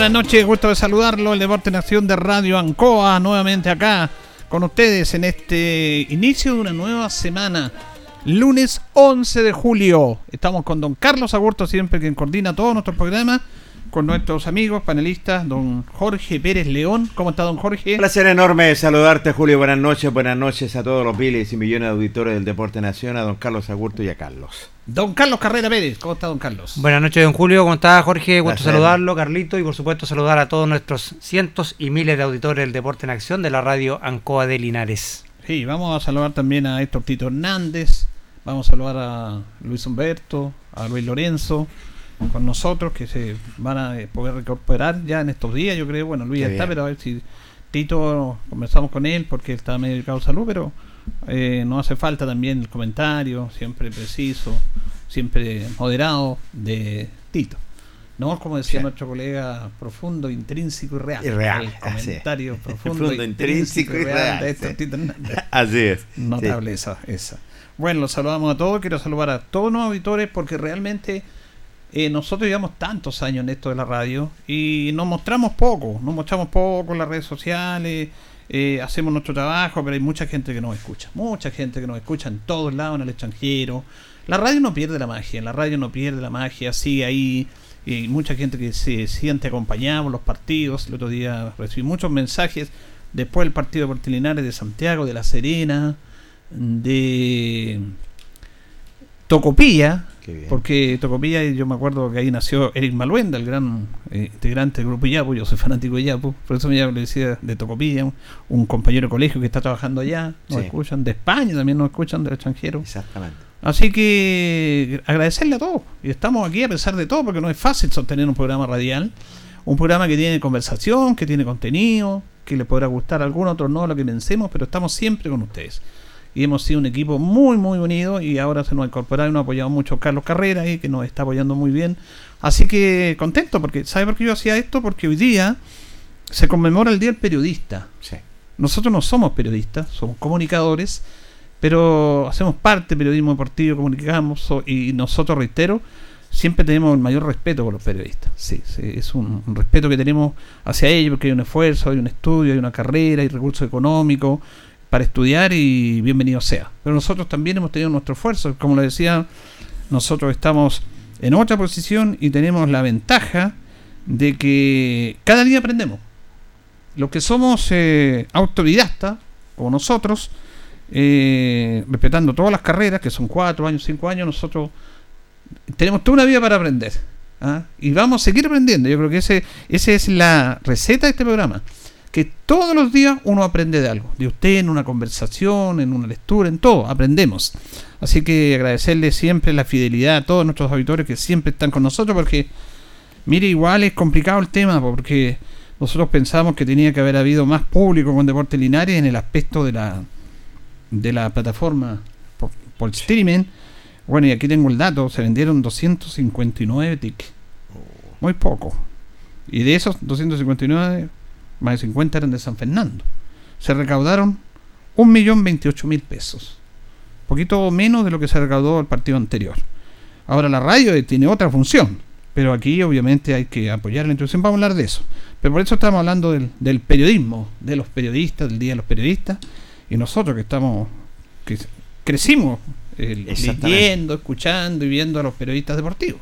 Buenas noches, gusto de saludarlo. El Deporte Nación de Radio Ancoa, nuevamente acá con ustedes en este inicio de una nueva semana. Lunes 11 de julio. Estamos con don Carlos Agurto, siempre quien coordina todo nuestro programa con nuestros amigos panelistas, don Jorge Pérez León. ¿Cómo está, don Jorge? Placer enorme saludarte, Julio. Buenas noches, buenas noches a todos los miles y millones de auditores del Deporte Nacional, a don Carlos Agurto y a Carlos. Don Carlos Carrera Pérez, ¿cómo está, don Carlos? Buenas noches, don Julio. ¿Cómo está, Jorge? Gusto saludarlo, Carlito, y por supuesto saludar a todos nuestros cientos y miles de auditores del Deporte en Acción de la radio Ancoa de Linares. Sí, vamos a saludar también a Héctor Tito Hernández, vamos a saludar a Luis Humberto, a Luis Lorenzo con nosotros, que se van a eh, poder recuperar ya en estos días, yo creo. Bueno, Luis ya está, pero a ver si Tito, conversamos con él porque está medio a salud, pero eh, no hace falta también el comentario, siempre preciso, siempre moderado de Tito. ¿no? Como decía nuestro colega, profundo, intrínseco y real. Y real. comentario profundo, intrínseco, y real, de Tito Así es. Notable esa, esa. Bueno, los saludamos a todos. Quiero saludar a todos los auditores porque realmente eh, nosotros llevamos tantos años en esto de la radio y nos mostramos poco, nos mostramos poco en las redes sociales, eh, hacemos nuestro trabajo, pero hay mucha gente que nos escucha, mucha gente que nos escucha en todos lados, en el extranjero. La radio no pierde la magia, la radio no pierde la magia, sigue ahí. Y mucha gente que se siente acompañada por los partidos. El otro día recibí muchos mensajes después del partido de Portilinares de Santiago, de La Serena, de Tocopilla, porque Tocopilla, yo me acuerdo que ahí nació Eric Maluenda, el gran eh, integrante del grupo Yapu, yo soy fanático de Yapu, por eso me le decía de Tocopilla, un, compañero de colegio que está trabajando allá, nos escuchan, de España también nos escuchan, del extranjero. Exactamente. Así que agradecerle a todos, y estamos aquí a pesar de todo, porque no es fácil sostener un programa radial, un programa que tiene conversación, que tiene contenido, que le podrá gustar a algunos, otros no, lo que pensemos, pero estamos siempre con ustedes y hemos sido un equipo muy muy unido y ahora se nos ha incorporado y nos ha apoyado mucho Carlos Carrera y que nos está apoyando muy bien así que contento porque ¿sabe por qué yo hacía esto? porque hoy día se conmemora el Día del Periodista nosotros no somos periodistas somos comunicadores pero hacemos parte del periodismo deportivo comunicamos y nosotros reitero siempre tenemos el mayor respeto por los periodistas. Sí, es un, un, respeto que tenemos hacia ellos porque hay un esfuerzo, hay un estudio, hay una carrera, hay recursos económicos, para estudiar y bienvenido sea. Pero nosotros también hemos tenido nuestro esfuerzo, como le decía, nosotros estamos en otra posición y tenemos la ventaja de que cada día aprendemos. los que somos eh, autodidactas, como nosotros, eh, respetando todas las carreras, que son cuatro años, cinco años, nosotros tenemos toda una vida para aprender. ¿ah? Y vamos a seguir aprendiendo. Yo creo que ese, es la receta de este programa. Que todos los días uno aprende de algo. De usted, en una conversación, en una lectura, en todo, aprendemos. Así que agradecerle siempre la fidelidad a todos nuestros auditores que siempre están con nosotros, porque, mire, igual es complicado el tema, porque nosotros pensamos que tenía que haber habido más público con Deporte Linares en el aspecto de la, de la plataforma por, por streaming bueno, y aquí tengo el dato, se vendieron 259 tickets. Muy poco. Y de esos 259, más de 50 eran de San Fernando. Se recaudaron 1.028.000 pesos. Poquito menos de lo que se recaudó el partido anterior. Ahora la radio tiene otra función, pero aquí obviamente hay que apoyar la introducción. Vamos a hablar de eso. Pero por eso estamos hablando del, del periodismo, de los periodistas, del Día de los Periodistas. Y nosotros que estamos, que crecimos leyendo, escuchando y viendo a los periodistas deportivos.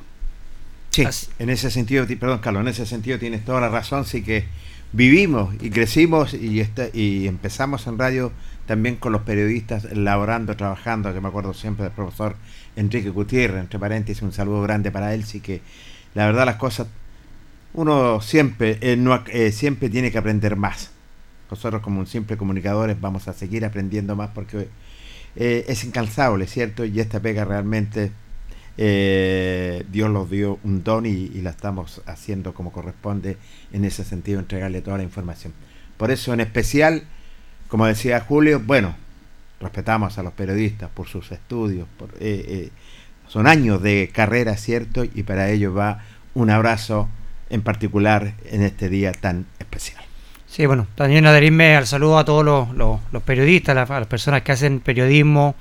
Sí, en ese sentido, perdón Carlos, en ese sentido tienes toda la razón, sí que vivimos y crecimos y, y empezamos en radio también con los periodistas laborando, trabajando, que me acuerdo siempre del profesor Enrique Gutiérrez, entre paréntesis, un saludo grande para él, sí que la verdad las cosas, uno siempre, eh, no, eh, siempre tiene que aprender más. Nosotros como un simple comunicadores vamos a seguir aprendiendo más porque eh, es incansable, ¿cierto? Y esta pega realmente eh, Dios nos dio un don y, la estamos haciendo como corresponde en ese sentido, entregarle toda la información. Por eso en especial, como decía Julio, bueno, respetamos a los periodistas por sus estudios, por, eh, son años de carrera, ¿cierto? Y para ello va un abrazo en particular en este día tan especial. Sí, bueno, también adherirme al saludo a todos los, periodistas, a las, personas que hacen periodismo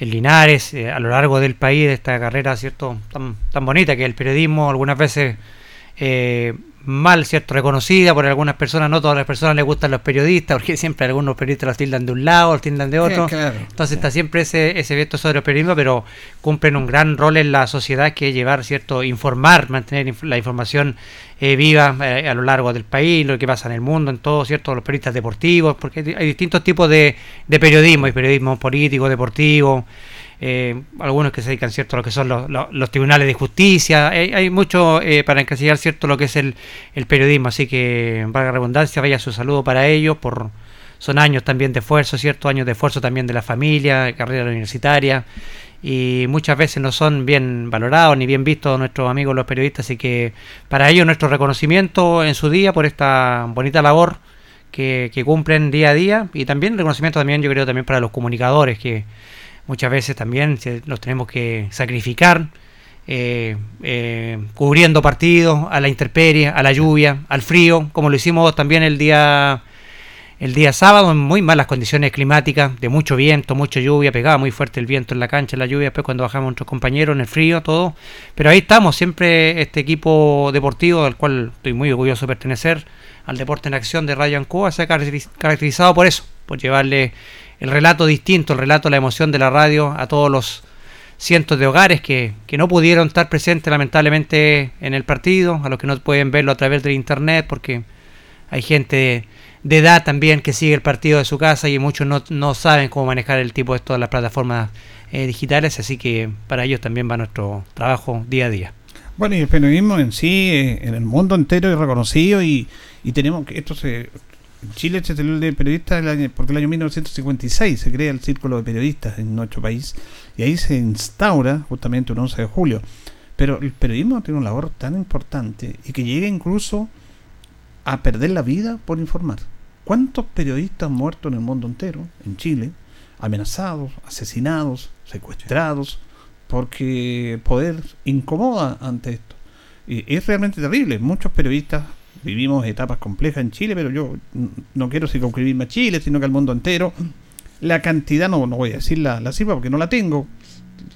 en Linares, eh, a lo largo del país, de esta carrera, ¿cierto? Tan, tan bonita que el periodismo algunas veces eh, mal, ¿cierto? Reconocida por algunas personas, no todas las personas les gustan los periodistas, porque siempre algunos periodistas los tildan de un lado, los tildan de otro. Entonces está siempre ese, ese veto sobre el periodismo, pero cumplen un gran rol en la sociedad que es llevar, ¿cierto? Informar, mantener la información eh, viva eh, a lo largo del país, lo que pasa en el mundo, en todo, ¿cierto? Los periodistas deportivos, porque hay distintos tipos de, de periodismo, hay periodismo político, deportivo, eh, algunos que se dedican cierto a lo que son los, tribunales de justicia, hay, mucho eh, para encasillar cierto lo que es el, periodismo, así que valga redundancia, vaya su saludo para ellos, por son años también de esfuerzo, cierto, años de esfuerzo también de la familia, carrera universitaria, y muchas veces no son bien valorados ni bien vistos nuestros amigos los periodistas, así que para ellos nuestro reconocimiento en su día por esta bonita labor que, que cumplen día a día, y también reconocimiento también yo creo también para los comunicadores que muchas veces también los tenemos que sacrificar, eh, eh, cubriendo partidos a la intemperie, a la lluvia, al frío, como lo hicimos también el día el día sábado en muy malas condiciones climáticas, de mucho viento, mucha lluvia, pegaba muy fuerte el viento en la cancha, la lluvia, después cuando bajamos nuestros compañeros en el frío, todo. Pero ahí estamos, siempre este equipo deportivo, al cual estoy muy orgulloso de pertenecer, al Deporte en Acción de Radio Ancoa, se ha caracterizado por eso, por llevarle el relato distinto, el relato, la emoción de la radio a todos los cientos de hogares que, no pudieron estar presentes lamentablemente en el partido, a los que no pueden verlo a través del internet, porque hay gente de, edad también que sigue el partido de su casa y muchos no, saben cómo manejar el tipo de todas las plataformas eh, digitales, así que para ellos también va nuestro trabajo día a día. Bueno, y el periodismo en sí, eh, en el mundo entero es reconocido y, y tenemos que esto se Chile se celebra de periodistas porque el año 1956 se crea el Círculo de Periodistas en nuestro país y ahí se instaura justamente un 11 de julio. Pero el periodismo tiene un labor tan importante y que llega incluso a perder la vida por informar. ¿Cuántos periodistas han muerto en el mundo entero, en Chile, amenazados, asesinados, secuestrados, porque el poder incomoda ante esto? Y es realmente terrible. Muchos periodistas vivimos etapas complejas en Chile, pero yo no quiero circunscribirme a Chile, sino que al mundo entero. La cantidad, no, no voy a decir la, la cifra porque no la tengo,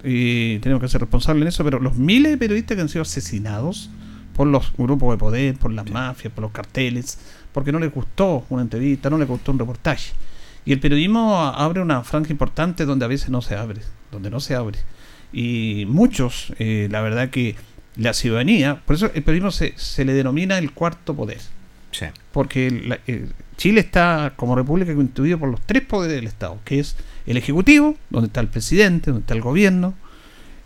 y tenemos que ser responsables en eso, pero los miles de periodistas que han sido asesinados por los grupos de poder, por las mafias, por los carteles, porque no les gustó una entrevista, no les gustó un reportaje. Y el periodismo abre una franja importante donde a veces no se abre, donde no se abre. Y muchos, eh, la verdad que la ciudadanía, por eso el periodismo se, se le denomina el cuarto poder. Sí. Porque la- eh, Chile está como república constituido por los tres poderes del Estado, que es el ejecutivo, donde está el presidente, donde está el gobierno,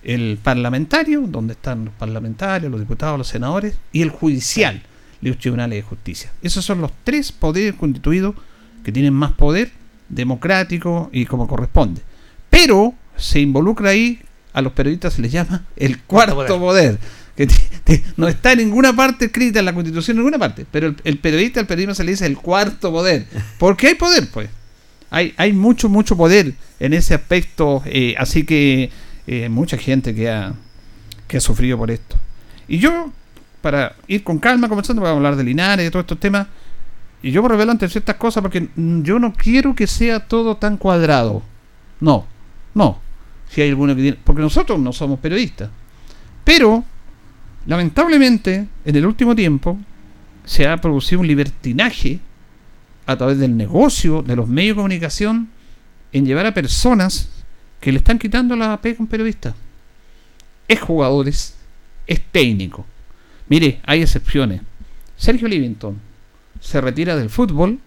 el parlamentario, donde están los parlamentarios, los diputados, los senadores, y el judicial, los tribunales de justicia. Esos son los tres poderes constituidos que tienen más poder democrático y como corresponde. Pero se involucra ahí, a los periodistas se les llama el cuarto Cuarto poder. Que no está en ninguna parte escrita en la constitución, en ninguna parte. Pero el, periodista, al periodismo se le dice el cuarto poder. Porque hay poder, pues. Hay, hay mucho, mucho poder en ese aspecto. eh, así que eh, mucha gente que ha, que ha sufrido por esto. Y yo, para ir con calma conversando, a hablar de Linares, de todos estos temas. Y yo por revelo ante ciertas cosas porque yo no quiero que sea todo tan cuadrado. No, no. Si hay alguno que tiene. Porque nosotros no somos periodistas. Pero, lamentablemente, en el último tiempo se ha producido un libertinaje a través del negocio de los medios de comunicación en llevar a personas que le están quitando la pega a un periodista. Es jugadores, es técnico. Mire, hay excepciones. Sergio Livington se retira del fútbol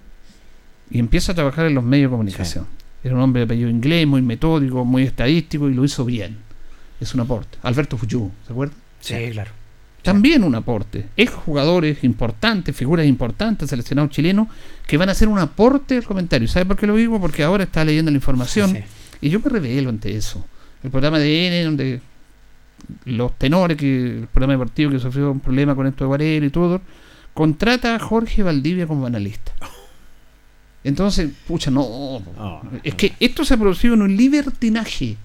y empieza a trabajar en los medios de comunicación. Era un hombre de apellido inglés, muy metódico, muy estadístico y lo hizo bien. Es un aporte. Alberto Fuyú, ¿se acuerda? Sí, claro. También un aporte. Es jugadores importantes, figuras importantes, seleccionados chilenos, que van a hacer un aporte al comentario. ¿Sabe por qué lo digo? Porque ahora está leyendo la información Sí. y yo me revelo ante eso. El programa de N, donde los tenores, que el programa deportivo que sufrió un problema con esto de Guarelo y todo, contrata a Jorge Valdivia como analista. Entonces, pucha, no. Oh, es que esto se ha producido en un libertinaje.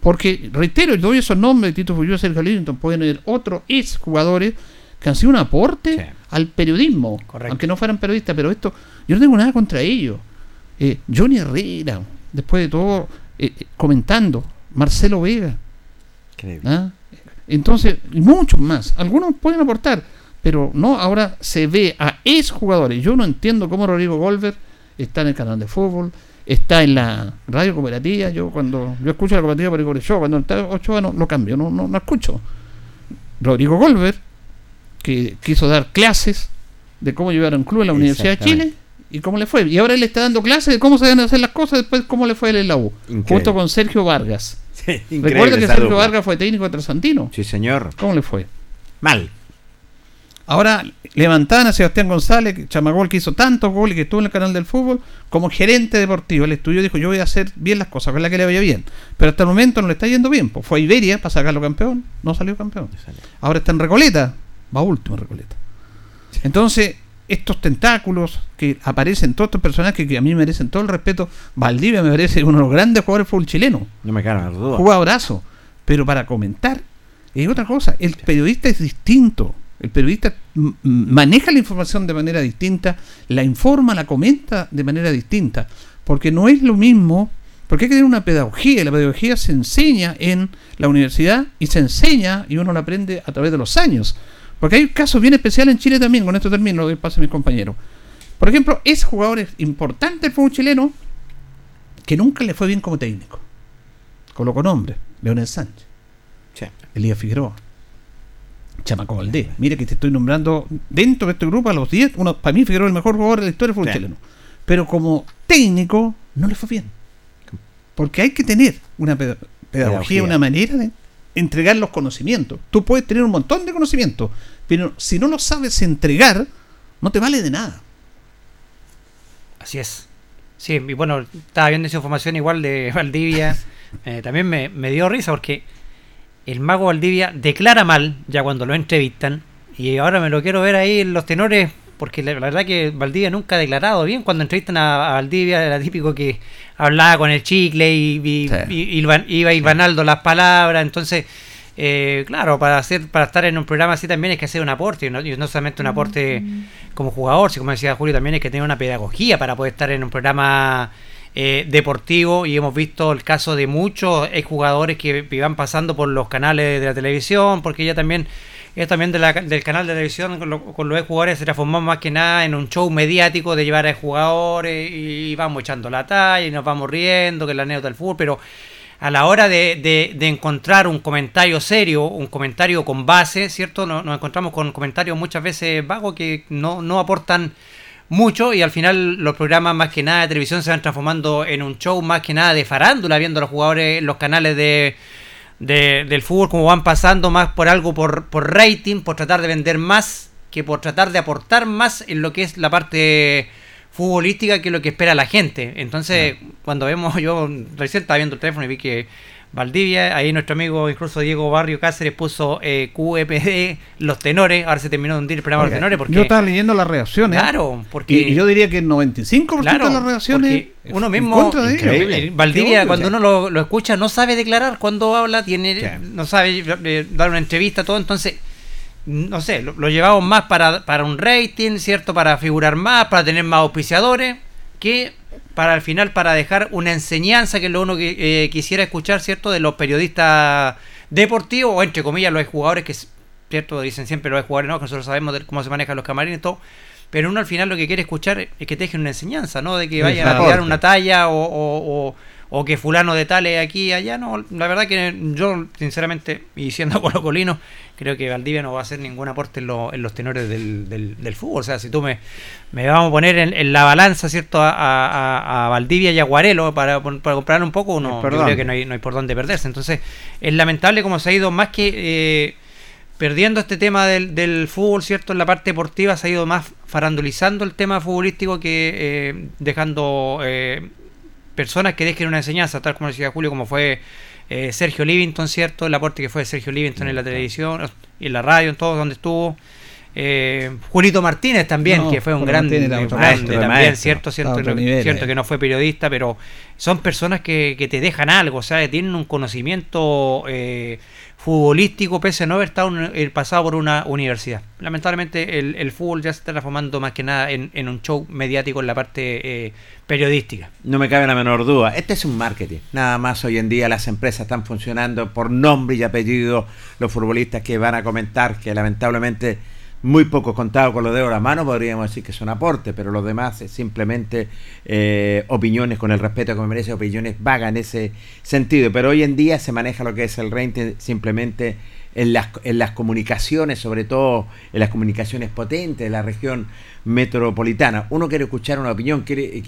Porque, reitero, doy esos nombres, Tito Fuyú, Sergio Livington, pueden haber otros ex jugadores que han sido un aporte Sí. al periodismo, Correcto. aunque no fueran periodistas, pero esto, yo no tengo nada contra ellos. Eh, Johnny Herrera, después de todo, eh, eh, comentando, Marcelo Vega, Increíble. ¿ah? entonces, y muchos más, algunos pueden aportar, pero no, ahora se ve a ex jugadores. Yo no entiendo cómo Rodrigo Golver está en el canal de fútbol, está en la radio cooperativa. Yo cuando yo escucho la cooperativa el show, cuando está Ochoa no lo cambio, no, no, no escucho. Rodrigo Golver, que quiso dar clases de cómo llevar a un club en la Universidad de Chile y cómo le fue. Y ahora él está dando clases de cómo se deben hacer las cosas, después cómo le fue él en la U, Increíble. junto con Sergio Vargas. Sí, Recuerda que Sergio. Vargas fue técnico de Trasantino. Sí, señor. ¿Cómo le fue? Mal. Ahora levantaban a Sebastián González, chamagol que hizo tantos goles, que estuvo en el canal del fútbol, como gerente deportivo. El estudio dijo, yo voy a hacer bien las cosas, ojalá que le vaya bien. Pero hasta el momento no le está yendo bien. Pues fue a Iberia para sacarlo campeón, no salió campeón. Ahora está en Recoleta, va último en Recoleta. Entonces, estos tentáculos que aparecen, todos estos personajes que a mí me merecen todo el respeto, Valdivia me parece uno de los grandes jugadores de fútbol chileno No me cabe duda. jugadorazo. Pero para comentar es otra cosa. El periodista es distinto. El periodista maneja la información de manera distinta, la informa, la comenta de manera distinta. Porque no es lo mismo, porque hay que tener una pedagogía. y La pedagogía se enseña en la universidad y se enseña y uno la aprende a través de los años. Porque hay casos bien especiales en Chile también, con esto termino, lo doy paso a mis compañeros. Por ejemplo, es jugadores importantes del fútbol chileno que nunca le fue bien como técnico. Coloco nombre, Leonel Sánchez, Sí. Elías Figueroa, Chamaco Valdés. Mire que te estoy nombrando dentro de este grupo a los 10, uno, para mí Figueroa el mejor jugador de la historia del fútbol Sí. chileno. Pero como técnico no le fue bien. Porque hay que tener una peda- pedagogía, Pedagogía. una manera de entregar los conocimientos. Tú puedes tener un montón de conocimientos, pero si no lo sabes entregar, no te vale de nada. Así es. Sí, y bueno, estaba viendo esa información igual de Valdivia. eh, también me, me dio risa porque el mago Valdivia declara mal ya cuando lo entrevistan. Y ahora me lo quiero ver ahí en los tenores. Porque la, la verdad que Valdivia nunca ha declarado bien. Cuando entrevistan a, a Valdivia era típico que hablaba con el chicle y, y- Sí. y- y iba- iba hilvanando las palabras. Entonces, eh, claro, para hacer para estar en un programa así también hay que hacer un aporte. Y no, y no solamente un aporte como jugador, sino como decía Julio, también hay que tener una pedagogía para poder estar en un programa eh, deportivo. Y hemos visto el caso de muchos exjugadores que iban pasando por los canales de la televisión, porque ella también ellos también del canal de televisión con, lo- con los jugadores se transformó más que nada en un show mediático de llevar a jugadores y vamos echando la talla y nos vamos riendo, que es la anécdota del fútbol, pero a la hora de, de, encontrar un comentario serio, un comentario con base, ¿cierto? Nos, nos encontramos con comentarios muchas veces vagos que no, no aportan mucho y al final los programas más que nada de televisión se van transformando en un show más que nada de farándula, viendo a los jugadores los canales de, del fútbol como van pasando más por algo por, por rating, por tratar de vender más que por tratar de aportar más en lo que es la parte futbolística que lo que espera la gente. Entonces, cuando vemos, yo recién estaba viendo el teléfono y vi que Valdivia, ahí nuestro amigo incluso Diego Barrio Cáceres puso eh, QEPD, los tenores, ahora se terminó de hundir el programa de los tenores. Porque, yo estaba leyendo las reacciones. Claro, porque... Y, yo diría que el 95% de las reacciones... Uno mismo, Valdivia, cuando uno lo, escucha, no sabe declarar cuando habla, tiene no sabe eh, dar una entrevista, todo, entonces no sé, lo, llevamos más para, para, un rating, ¿cierto? Para figurar más, para tener más auspiciadores, que para al final para dejar una enseñanza que es lo uno que eh, quisiera escuchar, ¿cierto? De los periodistas deportivos o entre comillas los jugadores que, ¿cierto? Dicen siempre los jugadores, ¿no? Que nosotros sabemos de cómo se manejan los camarines y todo. Pero uno al final lo que quiere escuchar es que te dejen una enseñanza, ¿no? De que vayan a tirar una talla o o que fulano de tal es aquí y allá, no, la verdad que yo sinceramente, y siendo colocolino, creo que Valdivia no va a hacer ningún aporte en, los tenores del, del, fútbol, o sea, si tú me, me vamos a poner en, la balanza, ¿cierto?, a, Valdivia y a Guarelo para, para comprar un poco, uno, yo creo que no hay, no hay por dónde perderse, entonces es lamentable como se ha ido más que... Eh, perdiendo este tema del, del, fútbol, ¿cierto? En la parte deportiva se ha ido más farandulizando el tema futbolístico que eh, dejando eh, personas que dejen una enseñanza, tal como decía Julio, como fue eh, Sergio Livington, ¿cierto? El aporte que fue Sergio Livington en la televisión y en la radio, en todo donde estuvo. Eh, Julito Martínez también, que fue un gran maestro, también, ¿cierto? Cierto, cierto que no fue periodista, pero son personas que, que te dejan algo, o sea, tienen un conocimiento eh, futbolístico pese a no haber estado el pasado por una universidad. Lamentablemente el, fútbol ya se está transformando más que nada en, un show mediático en la parte eh, periodística. No me cabe la menor duda, este es un marketing. Nada más hoy en día las empresas están funcionando por nombre y apellido, los futbolistas que van a comentar que lamentablemente muy poco contado con los dedos de la mano, podríamos decir que son aportes, pero los demás es simplemente eh, opiniones con el respeto que me merece, opiniones vagas en ese sentido. Pero hoy en día se maneja lo que es el rating simplemente en las, en las comunicaciones, sobre todo en las comunicaciones potentes de la región metropolitana. Uno quiere escuchar una opinión, quiere,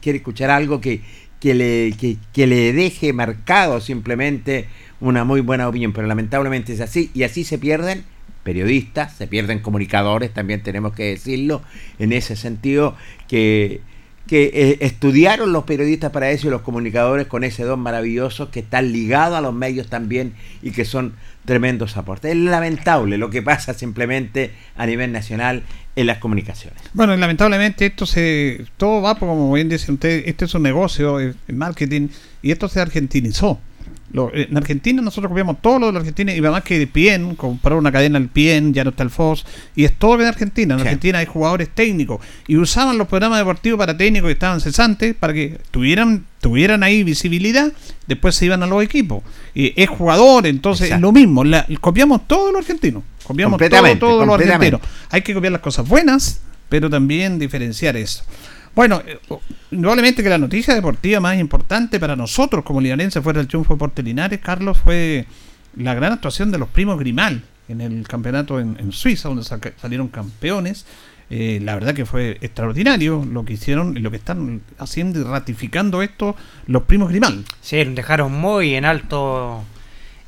quiere escuchar algo que, que, le, que le deje marcado simplemente una muy buena opinión, pero lamentablemente es así y así se pierden periodistas, se pierden comunicadores, también tenemos que decirlo, en ese sentido que, que eh, estudiaron los periodistas para eso y los comunicadores con ese don maravilloso que están ligados a los medios también y que son tremendos aportes. Es lamentable lo que pasa simplemente a nivel nacional en las comunicaciones. Bueno, lamentablemente esto se todo va como bien dicen ustedes, este es un negocio, el marketing y esto se argentinizó. Eh, en Argentina nosotros copiamos todo lo de la Argentina y además que Pien, comprar una cadena al Pien, ya no está el FOS, y es todo en Argentina. En Argentina hay jugadores técnicos y usaban los programas deportivos para técnicos que estaban cesantes para que tuvieran tuvieran ahí visibilidad, después se iban a los equipos. Y es jugador, entonces es lo mismo. copiamos todo lo argentino. Copiamos todo, todo lo argentino. Hay que copiar las cosas buenas, pero también diferenciar eso. Bueno, eh, indudablemente que la noticia deportiva más importante para nosotros como linarense fuera el triunfo de Portelinares, Carlos, fue la gran actuación de los primos Grimal en el campeonato en, Suiza, donde salieron campeones. Eh, la verdad que fue extraordinario lo que hicieron y lo que están haciendo y ratificando esto los primos Grimal. Sí, dejaron muy en alto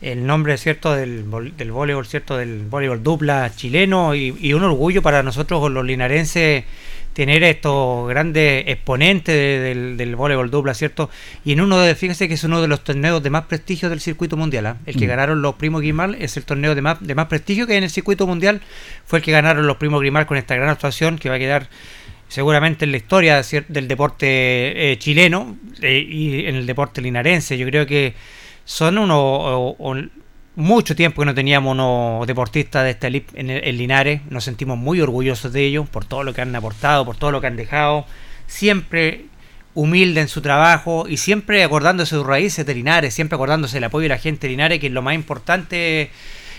el nombre cierto del, del voleibol, cierto del voleibol dupla chileno y, y un orgullo para nosotros los linarenses tener estos grandes exponentes del, del voleibol dupla, ¿cierto? Y en uno de, fíjese que es uno de los torneos de más prestigio del circuito mundial, ¿ah? el que mm. ganaron los primos Grimal es el torneo de más, de más prestigio que en el circuito mundial fue el que ganaron los primos Grimal con esta gran actuación que va a quedar seguramente en la historia del deporte eh, chileno eh, y en el deporte linarense. Yo creo que son unos mucho tiempo que no teníamos unos deportistas de esta elite en, Linares. Nos sentimos muy orgullosos de ellos por todo lo que han aportado, por todo lo que han dejado. Siempre humilde en su trabajo y siempre acordándose de sus raíces de Linares, siempre acordándose del apoyo de la gente de Linares, que es lo más importante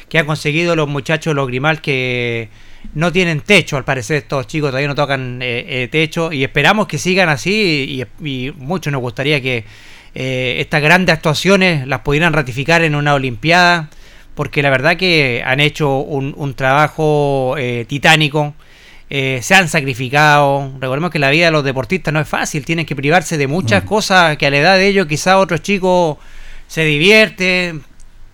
que han conseguido los muchachos, los Grimal, que no tienen techo, al parecer estos chicos todavía no tocan eh, techo y esperamos que sigan así y mucho nos gustaría que estas grandes actuaciones las pudieran ratificar en una Olimpiada porque la verdad que han hecho un, un trabajo titánico eh, se han sacrificado. Recordemos que la vida de los deportistas no es fácil, tienen que privarse de muchas mm. cosas que a la edad de ellos quizás otros chicos se divierten,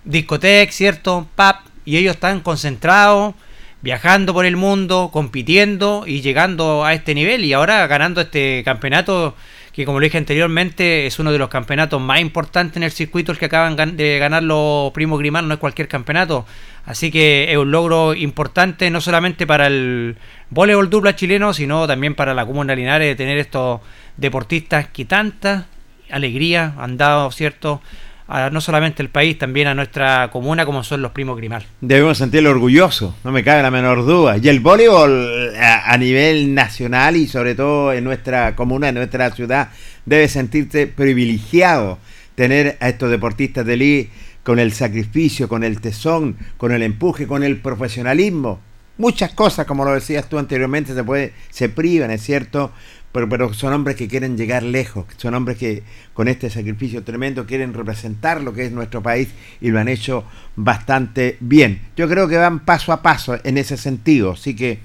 discoteca, ¿cierto? Pap, y ellos están concentrados, viajando por el mundo, compitiendo y llegando a este nivel y ahora ganando este campeonato que como lo dije anteriormente es uno de los campeonatos más importantes en el circuito el que acaban de ganar los primos Grimán, no es cualquier campeonato. Así que es un logro importante no solamente para el voleibol dupla chileno, sino también para la Comuna Linares de tener estos deportistas que tanta alegría han dado, ¿cierto? A no solamente el país, también a nuestra comuna como son los primos Grimal. Debemos sentirlo orgulloso, no me cabe la menor duda. Y el voleibol a, a, nivel nacional y sobre todo en nuestra comuna, en nuestra ciudad, debe sentirse privilegiado tener a estos deportistas de elite con el sacrificio, con el tesón, con el empuje, con el profesionalismo muchas cosas, como lo decías tú anteriormente, se puede, se privan, es cierto, pero, pero son hombres que quieren llegar lejos, son hombres que con este sacrificio tremendo quieren representar lo que es nuestro país y lo han hecho bastante bien. Yo creo que van paso a paso en ese sentido, así que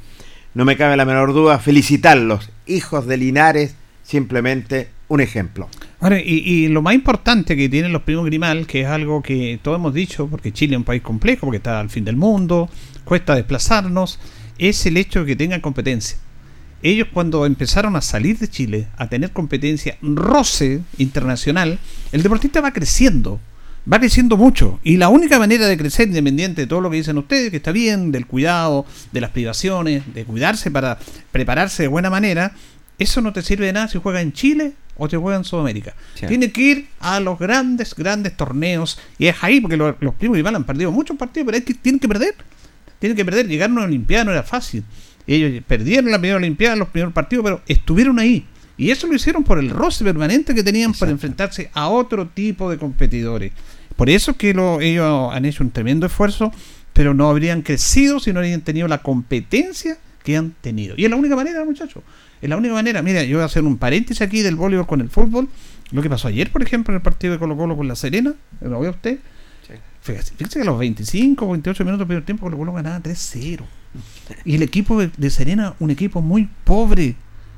no me cabe la menor duda felicitarlos, hijos de Linares, simplemente un ejemplo. Ahora, y, y, lo más importante que tienen los primos Grimal, que es algo que todos hemos dicho, porque Chile es un país complejo, porque está al fin del mundo, cuesta desplazarnos, es el hecho de que tengan competencia. Ellos cuando empezaron a salir de Chile, a tener competencia roce internacional, el deportista va creciendo, va creciendo mucho. Y la única manera de crecer, independiente de todo lo que dicen ustedes, que está bien, del cuidado, de las privaciones, de cuidarse para prepararse de buena manera, eso no te sirve de nada si juega en Chile o te juega en Sudamérica. Tiene que ir a los grandes, grandes torneos. Y es ahí, porque los, primos rivales han perdido muchos partidos, pero es que tienen que perder tienen que perder. Llegar a una Olimpiada no era fácil. Ellos perdieron la primera Olimpiada, los primeros partidos, pero estuvieron ahí. Y eso lo hicieron por el roce permanente que tenían para enfrentarse a otro tipo de competidores. Por eso es que lo, ellos han hecho un tremendo esfuerzo, pero no habrían crecido si no habrían tenido la competencia que han tenido. Y es la única manera, muchachos. Es la única manera. Mira, yo voy a hacer un paréntesis aquí del voleibol con el fútbol. Lo que pasó ayer, por ejemplo, en el partido de Colo Colo con la Serena, lo ve usted. Fíjese, que a los 25 o 28 minutos del primer tiempo Colo Colo ganaba 3-0. Y el equipo de, Serena, un equipo muy pobre,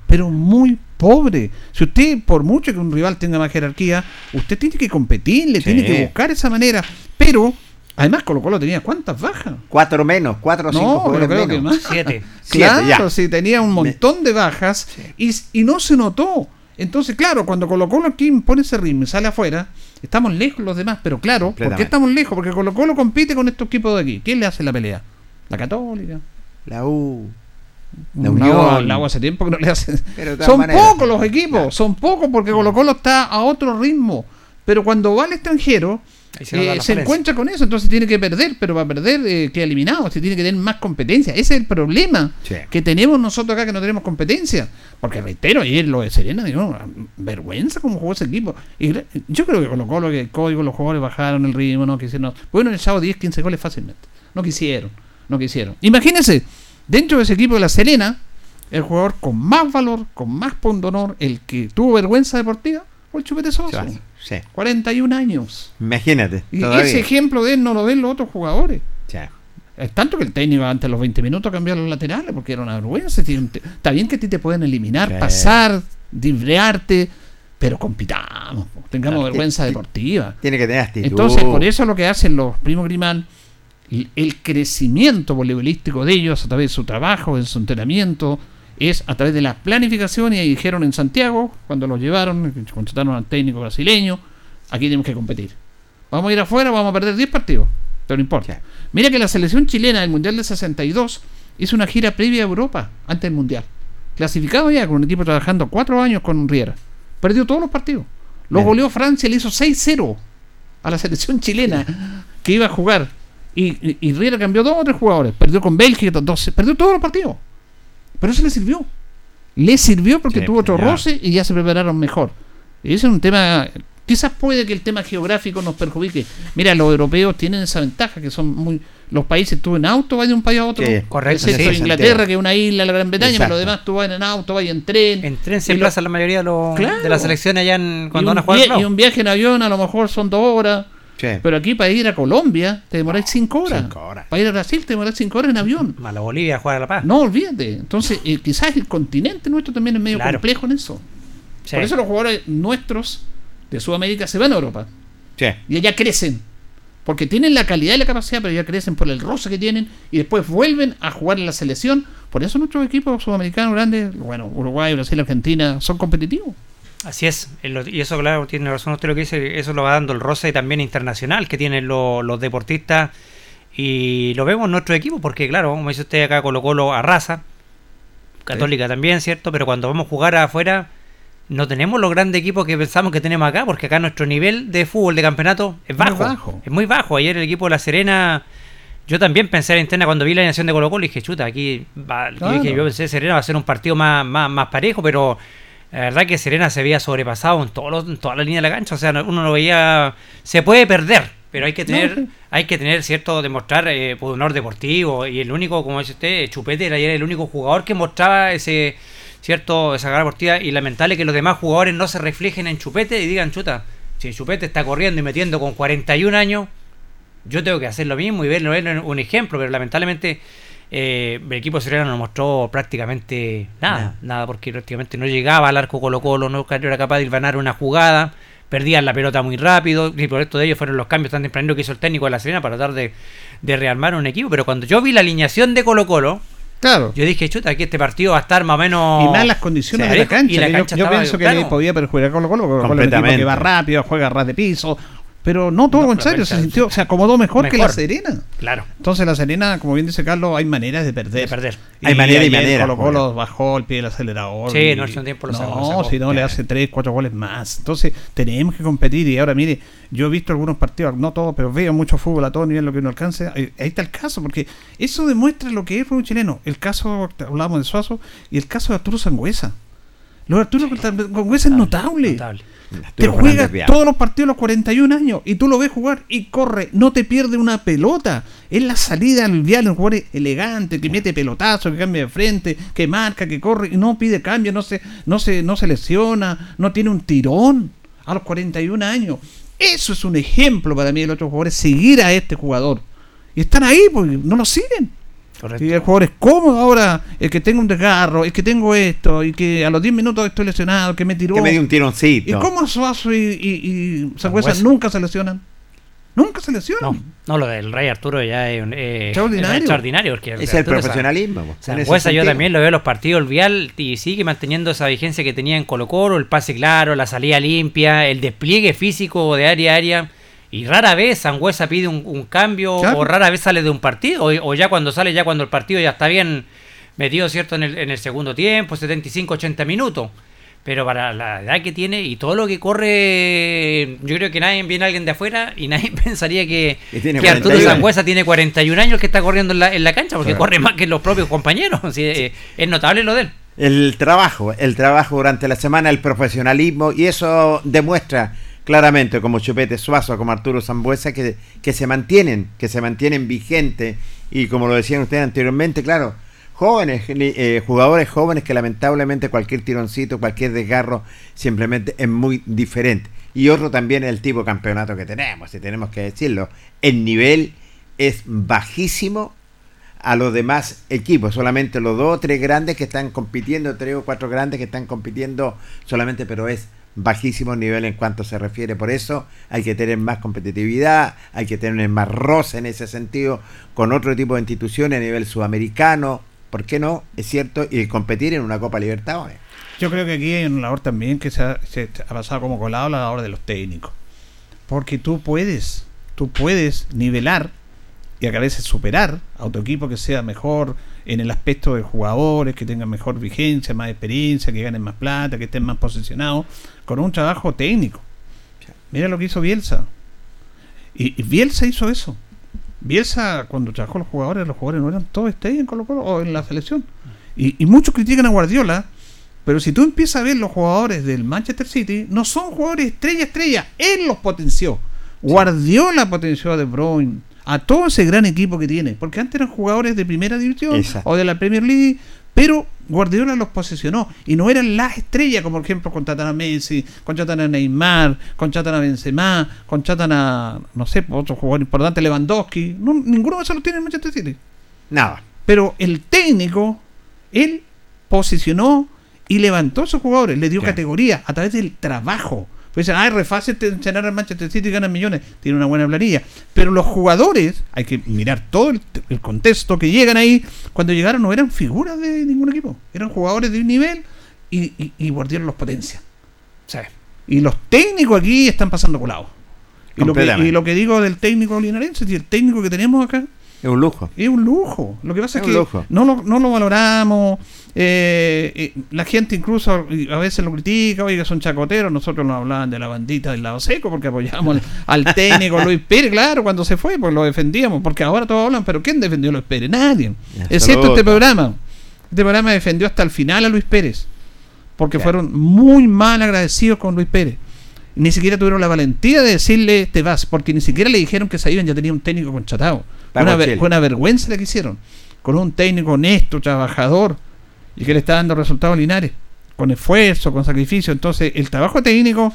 pero muy pobre. Si usted, por mucho que un rival tenga más jerarquía, usted tiene que competirle, tiene que buscar esa manera. Pero, además, Colo Colo tenía cuántas bajas? Cuatro menos, cuatro o cinco creo Que más. Siete. Claro, sí, tenía un montón de bajas y, y no se notó. Entonces, claro, cuando Colo Colo aquí pone ese ritmo y sale afuera, estamos lejos los demás, pero claro, ¿por qué estamos lejos? Porque Colo Colo compite con estos equipos de aquí. ¿Quién le hace la pelea? La Católica. La U. La Unión. La U hace tiempo que no le hace. Son pocos los equipos, son pocos porque Colo Colo está a otro ritmo. Pero cuando va al extranjero, se, eh, encuentra con eso, entonces tiene que perder, pero va a perder eh, que eliminado, se tiene que tener más competencia. Ese es el problema que tenemos nosotros acá que no tenemos competencia. Porque reitero, ayer lo de Serena, digo, vergüenza como jugó ese equipo. Y yo creo que colocó lo que el código, los jugadores bajaron el ritmo, no quisieron. Bueno, el sábado 10, 15 goles fácilmente. No quisieron, no quisieron. Imagínense, dentro de ese equipo de la Serena, el jugador con más valor, con más pundonor, el que tuvo vergüenza deportiva, fue el Chupete Sosa. 41 años. Imagínate. Y ese ejemplo de él no lo ven los otros jugadores. Es tanto que el técnico antes de los 20 minutos cambió los laterales porque era una vergüenza. Está bien que a ti te pueden eliminar, pasar, dibrearte, pero compitamos, tengamos vergüenza deportiva. Tiene que tener actitud. Entonces, por eso lo que hacen los primos Grimán, el crecimiento voleibolístico de ellos a través de su trabajo, en su entrenamiento, es a través de la planificación y dijeron en Santiago, cuando los llevaron, contrataron al técnico brasileño, aquí tenemos que competir. Vamos a ir afuera, vamos a perder 10 partidos, pero no importa. Mira que la selección chilena del Mundial de 62 hizo una gira previa a Europa, antes del Mundial. Clasificado ya con un equipo trabajando 4 años con Riera. Perdió todos los partidos. Lo goleó Francia, le hizo 6-0 a la selección chilena que iba a jugar. Y, Riera cambió dos o tres jugadores. Perdió con Bélgica, 12, perdió todos los partidos. Pero eso le sirvió. Le sirvió porque tuvo otro roce y ya se prepararon mejor. Y ese es un tema Quizás puede que el tema geográfico nos perjudique. Mira, los europeos tienen esa ventaja, que son muy... Los países, tú en auto vas de un país a otro. Sí, correcto, Excepto sí, Inglaterra, Santiago. que es una isla, la Gran Bretaña, Exacto. pero lo demás tú vas en auto, vas en tren. En tren se emplaza la mayoría de, los, Claro. de las selecciones allá en, cuando van a jugar. no. y un viaje en avión a lo mejor son dos horas. Sí. Pero aquí para ir a Colombia te demoráis cinco horas. cinco horas. Para ir a Brasil te demoráis cinco horas en avión. Más la Bolivia a jugar a La Paz. No, olvídate. Entonces, eh, quizás el continente nuestro también es medio Claro. complejo en eso. Sí. Por eso los jugadores nuestros de Sudamérica se van a Europa. Sí. Y allá crecen. Porque tienen la calidad y la capacidad, pero ya crecen por el roce que tienen y después vuelven a jugar en la selección. Por eso nuestros equipos sudamericanos grandes, bueno, Uruguay, Brasil, Argentina, son competitivos. Así es, lo- y eso claro, tiene razón usted lo que dice, eso lo va dando el roce también internacional que tienen lo- los deportistas y lo vemos en nuestro equipo porque claro, como dice usted acá Colo Colo arrasa, Católica también, ¿cierto? Pero cuando vamos a jugar afuera no tenemos los grandes equipos que pensamos que tenemos acá porque acá nuestro nivel de fútbol de campeonato es Muy bajo, es muy bajo. Ayer el equipo de La Serena, yo también pensé en interna cuando vi la alineación de Colo Colo y dije, chuta, aquí va, yo dije, yo pensé Serena va a ser un partido más, más, más parejo, pero la verdad que Serena se veía sobrepasado en, todos los- en toda la línea de la cancha. O sea, no- uno lo veía. Se puede perder, pero hay que tener, hay que tener cierto, demostrar eh, por honor deportivo. Y el único, como dice usted, Chupete era el único jugador que mostraba ese cierto esa garra deportiva. Y lamentable que los demás jugadores no se reflejen en Chupete y digan, chuta, si Chupete está corriendo y metiendo con 41 años, yo tengo que hacer lo mismo y verlo en un ejemplo, pero lamentablemente eh, el equipo sereno no mostró prácticamente nada, Nada. nada, porque prácticamente no llegaba al arco Colo Colo, no era capaz de ganar una jugada, perdían la pelota muy rápido, y por esto de ellos fueron los cambios tan tempraneros que hizo el técnico de la Serena para tratar de, de rearmar un equipo, pero cuando yo vi la alineación de Colo Colo, Claro. yo dije, chuta, aquí este partido va a estar más o menos... y más las condiciones de la cancha. y la que yo- cancha yo, estaba- pienso que claro. le podía perjudicar con Colo Colo, porque Colo Colo es un equipo Completamente. que va rápido, juega a ras de piso. Pero no todo No, lo la contrario, se sintió, se acomodó mejor, que la. Serena. Claro, Entonces la Serena, como bien dice Carlos, hay maneras de perder. de perder. Hay manera y ayer manera, Colo Colo bajó el pie del acelerador. Sí, y- no, el segundo tiempo lo no, sacó, lo sacó. si no le hace 3, 4 goles más. Entonces tenemos que competir. Y ahora mire, yo he visto algunos partidos, no todos, pero veo mucho fútbol a todo nivel, lo que uno alcance. Ahí, está el caso, porque eso demuestra lo que es fútbol chileno. El caso, hablamos de Suazo, y el caso de Arturo Sangüesa. Lo de Arturo Sangüesa es notable. Notable. Te juega todos los partidos a los 41 años y tú lo ves jugar y corre, no te pierde una pelota. Es la salida al vial, un jugador elegante, que mete pelotazo, que cambia de frente, que marca, que corre y no pide cambio, no se, no se, no se lesiona, no tiene un tirón a los 41 años. Eso es un ejemplo para mí de los otros jugadores, seguir a este jugador. Y están ahí porque no lo siguen. Correcto. Y el jugador es cómodo ahora, el que tengo un desgarro, el que tengo esto, y que a los 10 minutos estoy lesionado, que me tiró. Que me dio un tironcito. ¿Y cómo Suazo y, y, y Sangüesa nunca se lesionan? Nunca se lesionan. No, no, lo del Rey Arturo ya es, un- eh, Extraordinario. es extraordinario. Porque Es el Arturo profesionalismo. Sangüesa yo también lo veo en los partidos, el Vial y sigue manteniendo esa vigencia que tenía en Colo Colo, el pase claro, la salida limpia, el despliegue físico de área a área. Y rara vez Sangüesa pide un, un cambio Claro. o rara vez sale de un partido. O, o ya cuando sale, ya cuando el partido ya está bien metido, ¿cierto? En el, en el segundo tiempo, 75, 80 minutos. Pero para la edad que tiene y todo lo que corre, yo creo que nadie viene alguien de afuera y nadie pensaría que, que Arturo 41. Sangüesa tiene 41 años que está corriendo en la, en la cancha, porque Claro. corre más que los propios compañeros. Sí, eh, es notable lo de él. El trabajo, el trabajo durante la semana, el profesionalismo, y eso demuestra claramente como Chupete Suazo, como Arturo Zambuesa, que, que se mantienen, que se mantienen vigentes, y como lo decían ustedes anteriormente, claro, jóvenes, eh, jugadores jóvenes que lamentablemente cualquier tironcito, cualquier desgarro, simplemente es muy diferente. Y otro también es el tipo de campeonato que tenemos, si tenemos que decirlo. El nivel es bajísimo a los demás equipos, solamente los dos o tres grandes que están compitiendo, tres o cuatro grandes que están compitiendo solamente, pero es bajísimo nivel en cuanto se refiere. Por eso hay que tener más competitividad, hay que tener más roce en ese sentido con otro tipo de instituciones a nivel sudamericano, ¿por qué no? Es cierto, y competir en una Copa Libertadores. Yo creo que aquí hay una labor también que se ha, pasado como colado la labor de los técnicos. Porque tú puedes, tú puedes nivelar y a veces superar a otro equipo que sea mejor en el aspecto de jugadores, que tengan mejor vigencia, más experiencia, que ganen más plata, que estén más posicionados, con un trabajo técnico. Mira lo que hizo Bielsa. Y, y Bielsa hizo eso. Bielsa, cuando trabajó los jugadores, los jugadores no eran todos estrellas en Colo Colo o en la selección. Y, y muchos critican a Guardiola Pero si tú empiezas a ver los jugadores del Manchester City, no son jugadores estrella estrella, él los potenció. Guardiola potenció a De Bruyne, a todo ese gran equipo que tiene, porque antes eran jugadores de primera división Exacto. o de la Premier League, pero Guardiola los posesionó y no eran las estrellas, como por ejemplo contratan a Messi, contratan a Neymar, contratan a Benzema, contratan a, no sé, otro jugador importante, Lewandowski. No, ninguno de esos lo tiene el Manchester City. Nada. Pero el técnico, él posicionó y levantó a esos jugadores, le dio Claro. categoría a través del trabajo. Pues dicen, es re fácil entrenar al Manchester City y ganan millones. Tiene una buena planilla. Pero los jugadores, hay que mirar todo el, el contexto que llegan ahí. Cuando llegaron no eran figuras de ningún equipo. Eran jugadores de un nivel y, y, y los potencia. Sí. Y los técnicos aquí están pasando colados. Y lo, que, Completamente. y lo que digo del técnico linarense, el técnico que tenemos acá Es un lujo. es un lujo. Lo que pasa es, que no lo, no lo valoramos. eh, eh, la gente incluso a veces lo critica, oiga, son chacoteros. Nosotros nos hablaban de la bandita del lado seco porque apoyamos al, al técnico Luis Pérez, claro, cuando se fue, pues lo defendíamos. Porque ahora todos hablan, pero ¿quién defendió a Luis Pérez? Nadie. Absoluto. Excepto este programa. Este programa defendió hasta el final a Luis Pérez. Porque Claro. fueron muy mal agradecidos con Luis Pérez. Ni siquiera tuvieron la valentía de decirle te vas, porque ni siquiera le dijeron que se iban, ya tenía un técnico contratado. Una, ver- Chile. fue una vergüenza la que hicieron. Con un técnico honesto, trabajador, y que le está dando resultados Linares, con esfuerzo, con sacrificio. Entonces, el trabajo técnico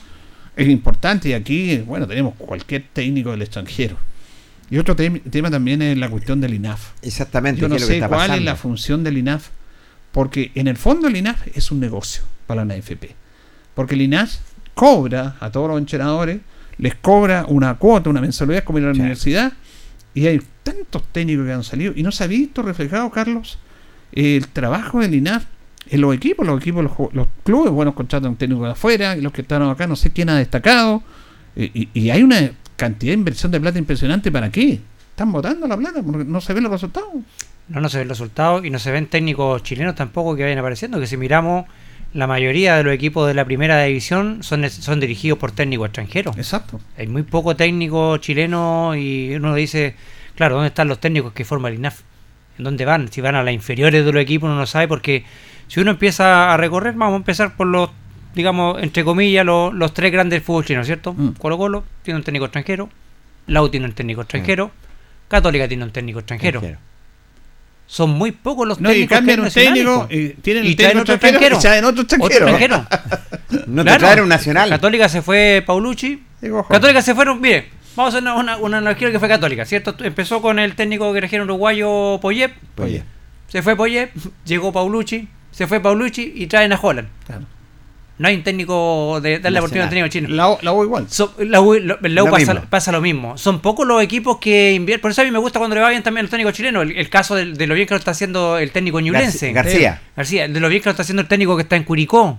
es importante, y aquí, bueno, tenemos cualquier técnico del extranjero. Y otro tem- tema también es la cuestión del INAF. Exactamente. Yo no lo que sé está cuál es la función del INAF, porque en el fondo el INAF es un negocio para la NFP. Porque el INAF cobra a todos los entrenadores, les cobra una cuota, una mensualidad como ir a la Sí. universidad, y hay tantos técnicos que han salido, y no se ha visto reflejado, Carlos, el trabajo del INAF en los equipos, los equipos, los, los clubes, bueno, contratan un técnico de afuera, y los que están acá, no sé quién ha destacado, y, y hay una cantidad de inversión de plata impresionante, ¿para qué? Están botando la plata porque no se ven los resultados. No, no se ven resultados y no se ven técnicos chilenos tampoco que vayan apareciendo. Que si miramos, la mayoría de los equipos de la primera división son, son dirigidos por técnicos extranjeros. Exacto. Hay muy poco técnico chileno y uno dice, claro, ¿dónde están los técnicos que forma el INAF? ¿En dónde van? Si van a las inferiores de los equipos, uno no sabe porque si uno empieza a recorrer, vamos a empezar por los, digamos, entre comillas, los, los tres grandes del fútbol chileno, ¿cierto? Mm. Colo Colo tiene un técnico extranjero, Lau tiene un técnico extranjero, Católica tiene un técnico extranjero. Extranjero. Son muy pocos los No, y técnicos cambian un técnico y tienen Y traen otro extranjero, extranjero. y traen otro Otro extranjero. extranjero. No Claro. te traen un nacional. Católica se fue Paulucci. Católica se fueron, mire, vamos a hacer una, una, analogía que fue Católica, ¿cierto? Empezó con el técnico que trajeron uruguayo Poyet, Oye, se fue Poyet, llegó Paulucci, se fue Paulucci y traen a Holland. Claro. No hay un técnico de darle la oportunidad a un técnico chino. La, la U igual. So- la U, lo- la U Lo pasa, lo mismo. Son pocos los equipos que invierten. Por eso a mí me gusta cuando le va bien también al técnico chileno. El, el caso del- de, lo bien que lo está haciendo el técnico ñublense. García. García. De lo bien que lo está haciendo el técnico que está en Curicó.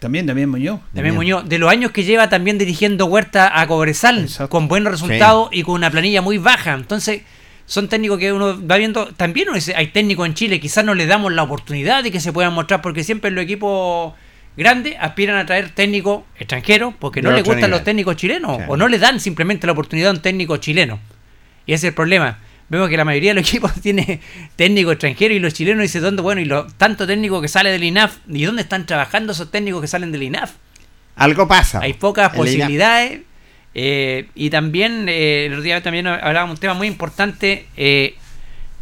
También, también Muñoz. También. Muñoz, de los años que lleva también dirigiendo Huerta a Cobresal, Exacto. con buenos resultados y con una planilla muy baja. Entonces, son técnicos que uno va viendo. También uno dice, hay técnicos en Chile, quizás no le damos la oportunidad de que se puedan mostrar, porque siempre los equipos grandes aspiran a traer técnicos extranjeros, porque no les gustan los técnicos chilenos, o no le dan simplemente la oportunidad a un técnico chileno. Y ese es el problema. Vemos que la mayoría de los equipos tiene técnicos extranjeros y los chilenos dicen, ¿dónde? Bueno, y los tanto técnicos que sale del INAF, ¿y dónde están trabajando esos técnicos que salen del INAF? algo pasa. Hay pocas posibilidades. eh, y también, eh, el otro día también hablábamos de un tema muy importante. Eh,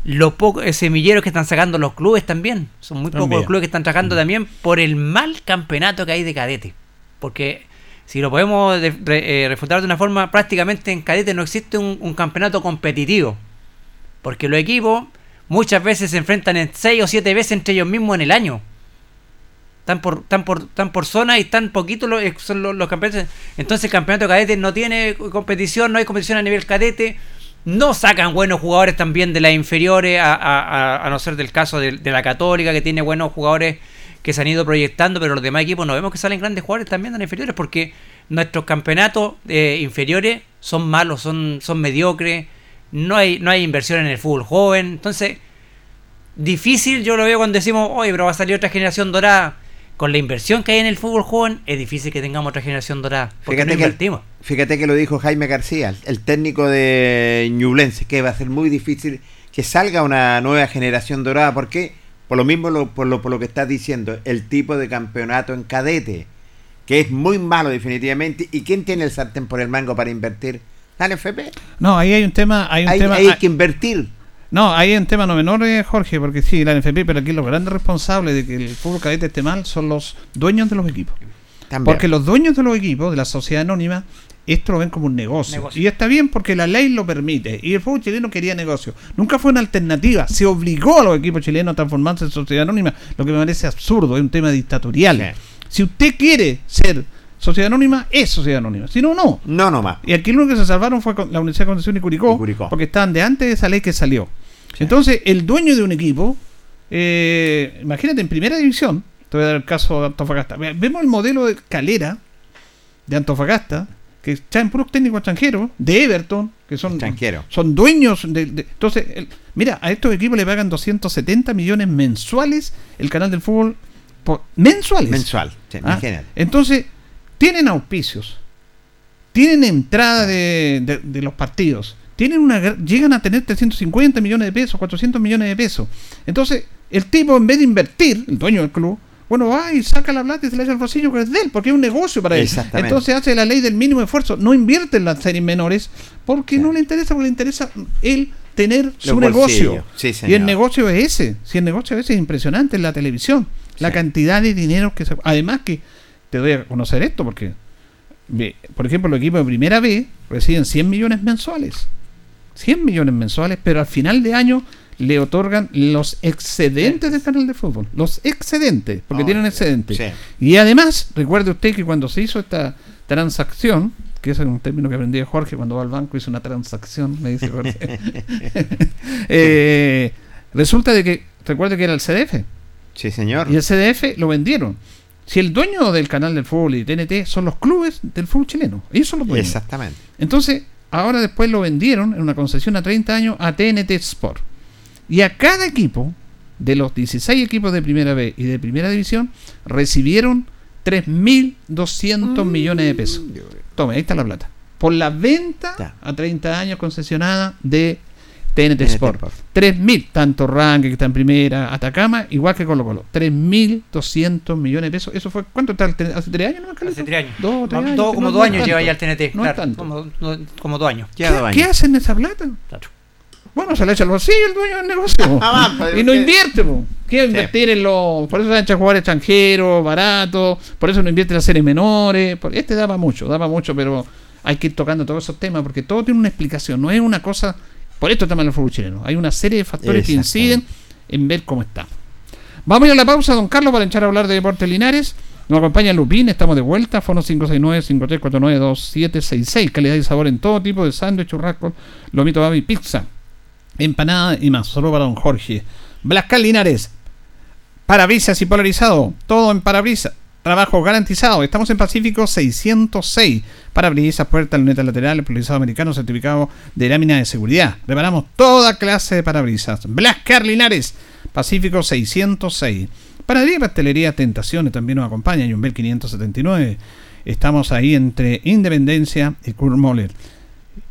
los pocos eh, semilleros que están sacando los clubes también. Son muy pocos los clubes que están sacando también por el mal campeonato que hay de cadete. Porque si lo podemos de- re- eh, refutar de una forma, prácticamente en cadete no existe un, un campeonato competitivo. Porque los equipos muchas veces se enfrentan en 6 o 7 veces entre ellos mismos en el año. Están por, están por, están por zona y están poquitos los, eh, son los, los campeonatos. Entonces el campeonato cadete no tiene competición, no hay competición a nivel cadete. No sacan buenos jugadores también de las inferiores, a, no ser del caso de, de la Católica, que tiene buenos jugadores que se han ido proyectando, pero los demás equipos no vemos que salen grandes jugadores también de las inferiores, porque nuestros campeonatos eh, inferiores son malos, son, son mediocres, no hay, no hay inversión en el fútbol joven. Entonces, difícil yo lo veo cuando decimos, oye, pero va a salir otra generación dorada. Con la inversión que hay en el fútbol joven, es difícil que tengamos otra generación dorada. Porque no Fíjate que, invertimos. fíjate que lo dijo Jaime García, el técnico de Ñublense, que va a ser muy difícil que salga una nueva generación dorada. ¿Por qué? Por lo mismo, lo, por, lo, por lo que estás diciendo, el tipo de campeonato en cadete, que es muy malo definitivamente. ¿Y quién tiene el sartén por el mango para invertir? ¿La NFP? No, ahí hay un tema. Hay, un Hay, tema, hay hay- que invertir. No, ahí hay un tema no menor, eh, Jorge, porque sí, la NFP, pero aquí los grandes responsables de que el fútbol cadete esté mal son los dueños de los equipos. También. Porque los dueños de los equipos, de la sociedad anónima, esto lo ven como un negocio. Negocio. Y está bien porque la ley lo permite. Y el fútbol chileno quería negocio. Nunca fue una alternativa. Se obligó a los equipos chilenos a transformarse en sociedad anónima, lo que me parece absurdo. Es un tema dictatorial. Sí. Si usted quiere ser sociedad anónima, es sociedad anónima. Si no, no. No, nomás. Y aquí lo único que se salvaron fue la Universidad de Concepción y Curicó, Y Curicó. porque estaban de antes de esa ley que salió. Entonces, el dueño de un equipo, eh, imagínate, en primera división, te voy a dar el caso de Antofagasta. Ve- Vemos el modelo de Calera de Antofagasta, que está en puros técnicos extranjeros, de Everton, que son, Extranjero. son dueños de... de- entonces, el- mira, a estos equipos le pagan 270 millones mensuales el canal del fútbol. por- mensuales. Mensual. Sí, Ah, imagínate. Entonces, tienen auspicios, tienen entrada de, de- de los partidos, tienen una llegan a tener 350 millones de pesos, 400 millones de pesos. Entonces, el tipo en vez de invertir, el dueño del club, bueno, va y saca la plata y se la echa al bolsillo que es de él, porque es un negocio para él. Entonces hace la ley del mínimo esfuerzo, no invierte en las series menores porque Sí. no le interesa, porque le interesa él tener su negocio. Sí, y el negocio es ese. Si el negocio es ese, es impresionante en la televisión. La cantidad de dinero que se. Además, que te doy a conocer esto, porque, por ejemplo, los equipos de primera B reciben 100 millones mensuales. 100 millones mensuales, pero al final de año le otorgan los excedentes del canal de fútbol. Los excedentes, porque Oh, tienen excedentes. sí. Y además, recuerde usted que cuando se hizo esta transacción, que ese es un término que aprendí de Jorge cuando va al banco, hizo una transacción, me dice Jorge. Eh, resulta de que, recuerde que era el CDF, Sí, señor. y el CDF lo vendieron. Si el dueño del canal del fútbol y TNT son los clubes del fútbol chileno, ellos son los dueños. Exactamente. Entonces, ahora después lo vendieron en una concesión a 30 años a TNT Sport. Y a cada equipo, de los 16 equipos de primera B y de primera división, recibieron 3.200 millones de pesos. Tome, ahí está la plata. Por la venta a 30 años concesionada de TNT, TNT Sport. Sport. 3.000, tanto Ranque que está en primera, Atacama, igual que Colo Colo. 3.200 millones de pesos. ¿Eso fue cuánto está? el TNT? ¿Hace tres años? No, Hace tres años. Dos, tres Más- años. dos- como No, dos no años es lleva ya el TNT. No es tanto. Como, no- como dos años. ¿Qué, años. qué hacen esa plata? Claro. Bueno, se le echa al bolsillo el dueño del negocio. Y no invierte, po. Quiere invertir en los. Por eso se echa a jugar extranjeros, baratos. Por eso no invierte en las series menores. por- Este daba mucho, daba mucho, pero hay que ir tocando todos esos temas porque todo tiene una explicación. No es una cosa. Por esto está mal el fútbol chileno. Hay una serie de factores que inciden en ver cómo está. Vamos a ir a la pausa, don Carlos, para echar a hablar de Deportes Linares. Nos acompaña Lupín, estamos de vuelta. Fono 569-5349-2766. Calidad y sabor en todo tipo de sándwich, churrasco, lomito babi, pizza, empanada y más. Solo para don Jorge. Blascal Linares, parabrisas y polarizado. Todo en parabrisas. Trabajo garantizado. Estamos en Pacífico 606. Parabrisas, puertas, lunetas laterales, polarizado americano, certificado de lámina de seguridad. Reparamos toda clase de parabrisas. Blascar Linares, Pacífico 606. Panadería y Pastelería Tentaciones también nos acompaña. Yumbel 579. Estamos ahí entre Independencia y Kurt Moller.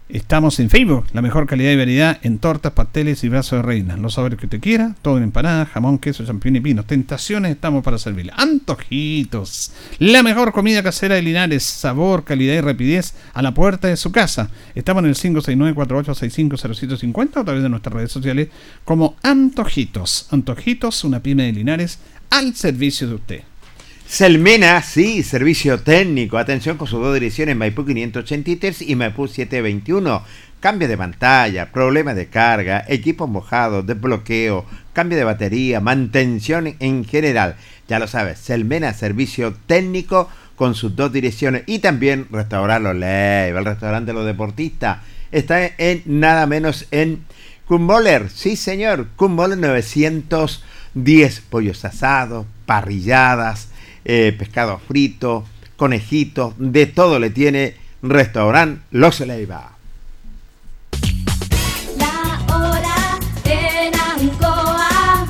Estamos en Facebook, la mejor calidad y variedad en tortas, pasteles y brazos de reina. Los sabores que te quiera, todo en empanada, jamón, queso, champiñón y pinos. Tentaciones, estamos para servirle. Antojitos, la mejor comida casera de Linares, sabor, calidad y rapidez a la puerta de su casa. Estamos en el 569-4865-0750 a través de nuestras redes sociales como Antojitos. Antojitos, una pyme de Linares al servicio de usted. Selmena, sí, servicio técnico. Atención con sus dos direcciones, Maipú 583 y Maipú 721. Cambio de pantalla, problemas de carga, equipos mojados, desbloqueo, cambio de batería, mantención en general. Ya lo sabes, Selmena, servicio técnico con sus dos direcciones. Y también restaurar los el restaurante de los deportistas. Está en nada menos en Kummoller, sí señor, Kummoller 910. Pollos asados, parrilladas, eh, pescado frito, conejitos, de todo le tiene restaurante Los Leiva. La hora en Ancoa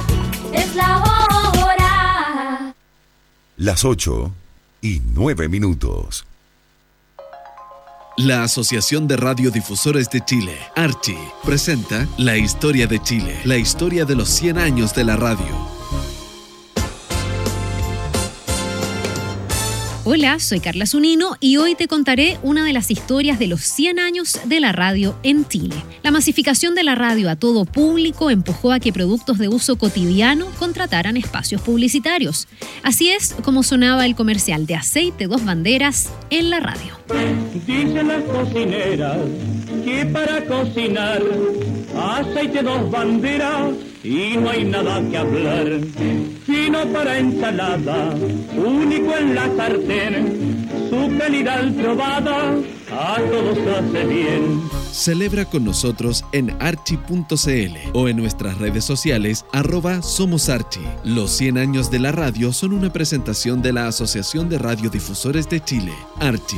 es la hora. Las 8 y 9 minutos. La Asociación de Radiodifusores de Chile, Archi, presenta La Historia de Chile, la historia de los 100 años de la radio. Hola, soy Carla Zunino y hoy te contaré una de las historias de los 100 años de la radio en Chile. La masificación de la radio a todo público empujó a que productos de uso cotidiano contrataran espacios publicitarios. Así es como sonaba el comercial de aceite dos banderas en la radio. Dicen las cocineras que para cocinar aceite dos banderas y no hay nada que hablar. Fino para ensalada, único en la sartén, su calidad probada a todos hace bien. Celebra con nosotros en archi.cl o en nuestras redes sociales arroba Somos Archi. Los 100 años de la radio son una presentación de la Asociación de Radiodifusores de Chile, Archi.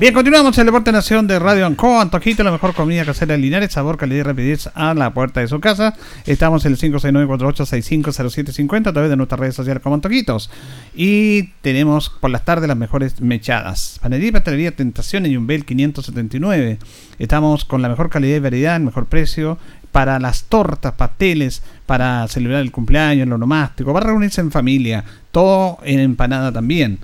Bien, continuamos el Deporte Nación de Radio Ancoa, Antojito, la mejor comida casera en Linares, sabor, calidad y rapidez a la puerta de su casa. Estamos en el 569-4865-0750 a través de nuestras redes sociales como Antojitos. Y tenemos por las tardes las mejores mechadas. Panadería y Pastelería Tentación en Yumbel 579. Estamos con la mejor calidad y variedad, el mejor precio para las tortas, pasteles, para celebrar el cumpleaños, el onomástico, para reunirse en familia, todo en empanada también.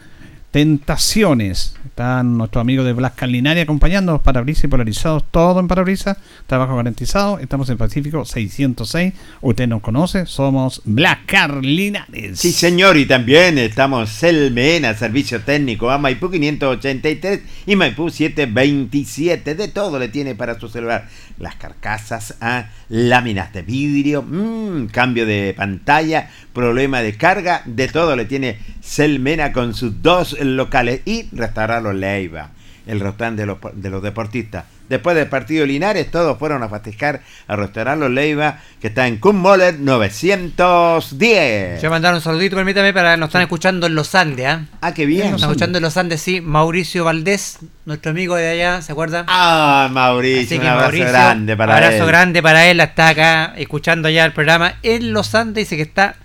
Tentaciones. Están nuestros amigos de Black Linares acompañándonos, parabrisas y polarizados, todo en parabrisas, trabajo garantizado. Estamos en Pacífico 606. Usted nos conoce, somos Black Linares. Sí, señor, y también estamos Selmena, servicio técnico a Maipú 583 y Maipú 727. De todo le tiene para su celular. Las carcasas, a láminas de vidrio, mm, cambio de pantalla, problema de carga, de todo le tiene Selmena con sus dos locales y restaurarlo Leiva, el restaurante de los, de los deportistas. Después del partido Linares, todos fueron a festejar al restaurante Los Leiva, que está en Kummoller 910. Yo mandar un saludito, permítame, para nos están escuchando en los Andes, ¿ah? Ah, qué bien. Nos están escuchando en los Andes, sí. Mauricio Valdés, nuestro amigo de allá, ¿se acuerdan? Ah, Mauricio, Así un abrazo Mauricio, grande para abrazo él. grande para él, está acá escuchando ya el programa en Los Andes, dice que está,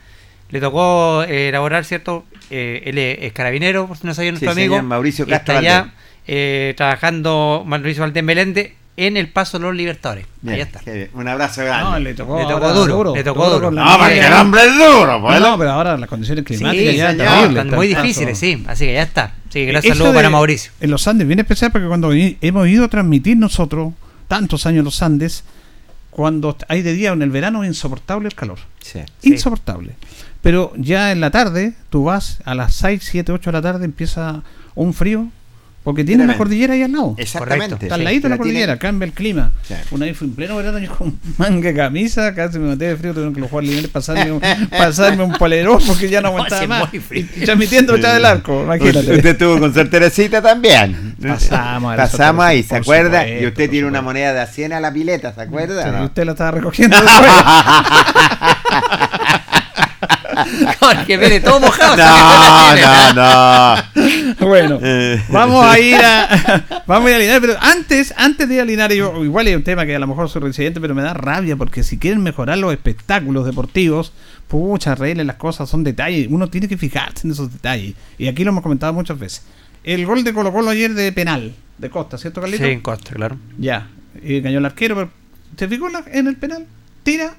le tocó eh, elaborar, ¿cierto? Eh, él es, carabinero, por si no sabía nuestro Sí, amigo. señor, Mauricio Castro está allá eh, trabajando Mauricio Valdés Meléndez en el Paso de los Libertadores. Bien, Ahí está. Un abrazo grande. No, le tocó, Le tocó ahora duro, le tocó duro. No, porque el hombre es duro, pues. No, no, pero ahora las condiciones Sí, climáticas ya señor, terribles, están muy difíciles, sí. Así que ya está. Así que saludo de- para Mauricio. En los Andes, bien especial porque cuando hemos ido a transmitir nosotros, tantos años en los Andes, cuando hay de día en el verano es insoportable el calor. Sí. Sí. Pero ya en la tarde, tú vas a las 6, 7, 8 de la tarde, empieza un frío, porque tiene la cordillera ahí al lado. Exactamente. Está al sí. ladito de la tiene- cordillera, cambia el clima. Sí. Una vez fui en pleno verano yo con manga de camisa, casi me maté de frío, tuvieron que los jugadores lineales pasarme, un- pasarme un polerón porque ya no aguantaba sí, más. Y transmitiendo detrás del arco, imagínate. Usted, estuvo con Sor Teresita también. Pasamos a la Sor Pasamos ahí, ¿se acuerda? supuesto, y usted tiene una moneda de a 100 a la pileta, ¿se acuerda? Sí, no? Usted la estaba recogiendo después. Jorge Pérez, todo mojado. No, no, no. bueno, Eh. vamos a ir a vamos a ir a Linares, pero antes, antes de ir a Linares, yo, igual es un tema que a lo mejor soy residente, pero me da rabia porque si quieren mejorar los espectáculos deportivos, pucha, arreglen las cosas, son detalles, uno tiene que fijarse en esos detalles. Y aquí lo hemos comentado muchas veces. El gol de Colo Colo ayer de penal, de Costa, ¿cierto, Carlito? Sí, en Costa, claro. Ya, y engañó el arquero, pero ¿te fijó en el penal? Tira,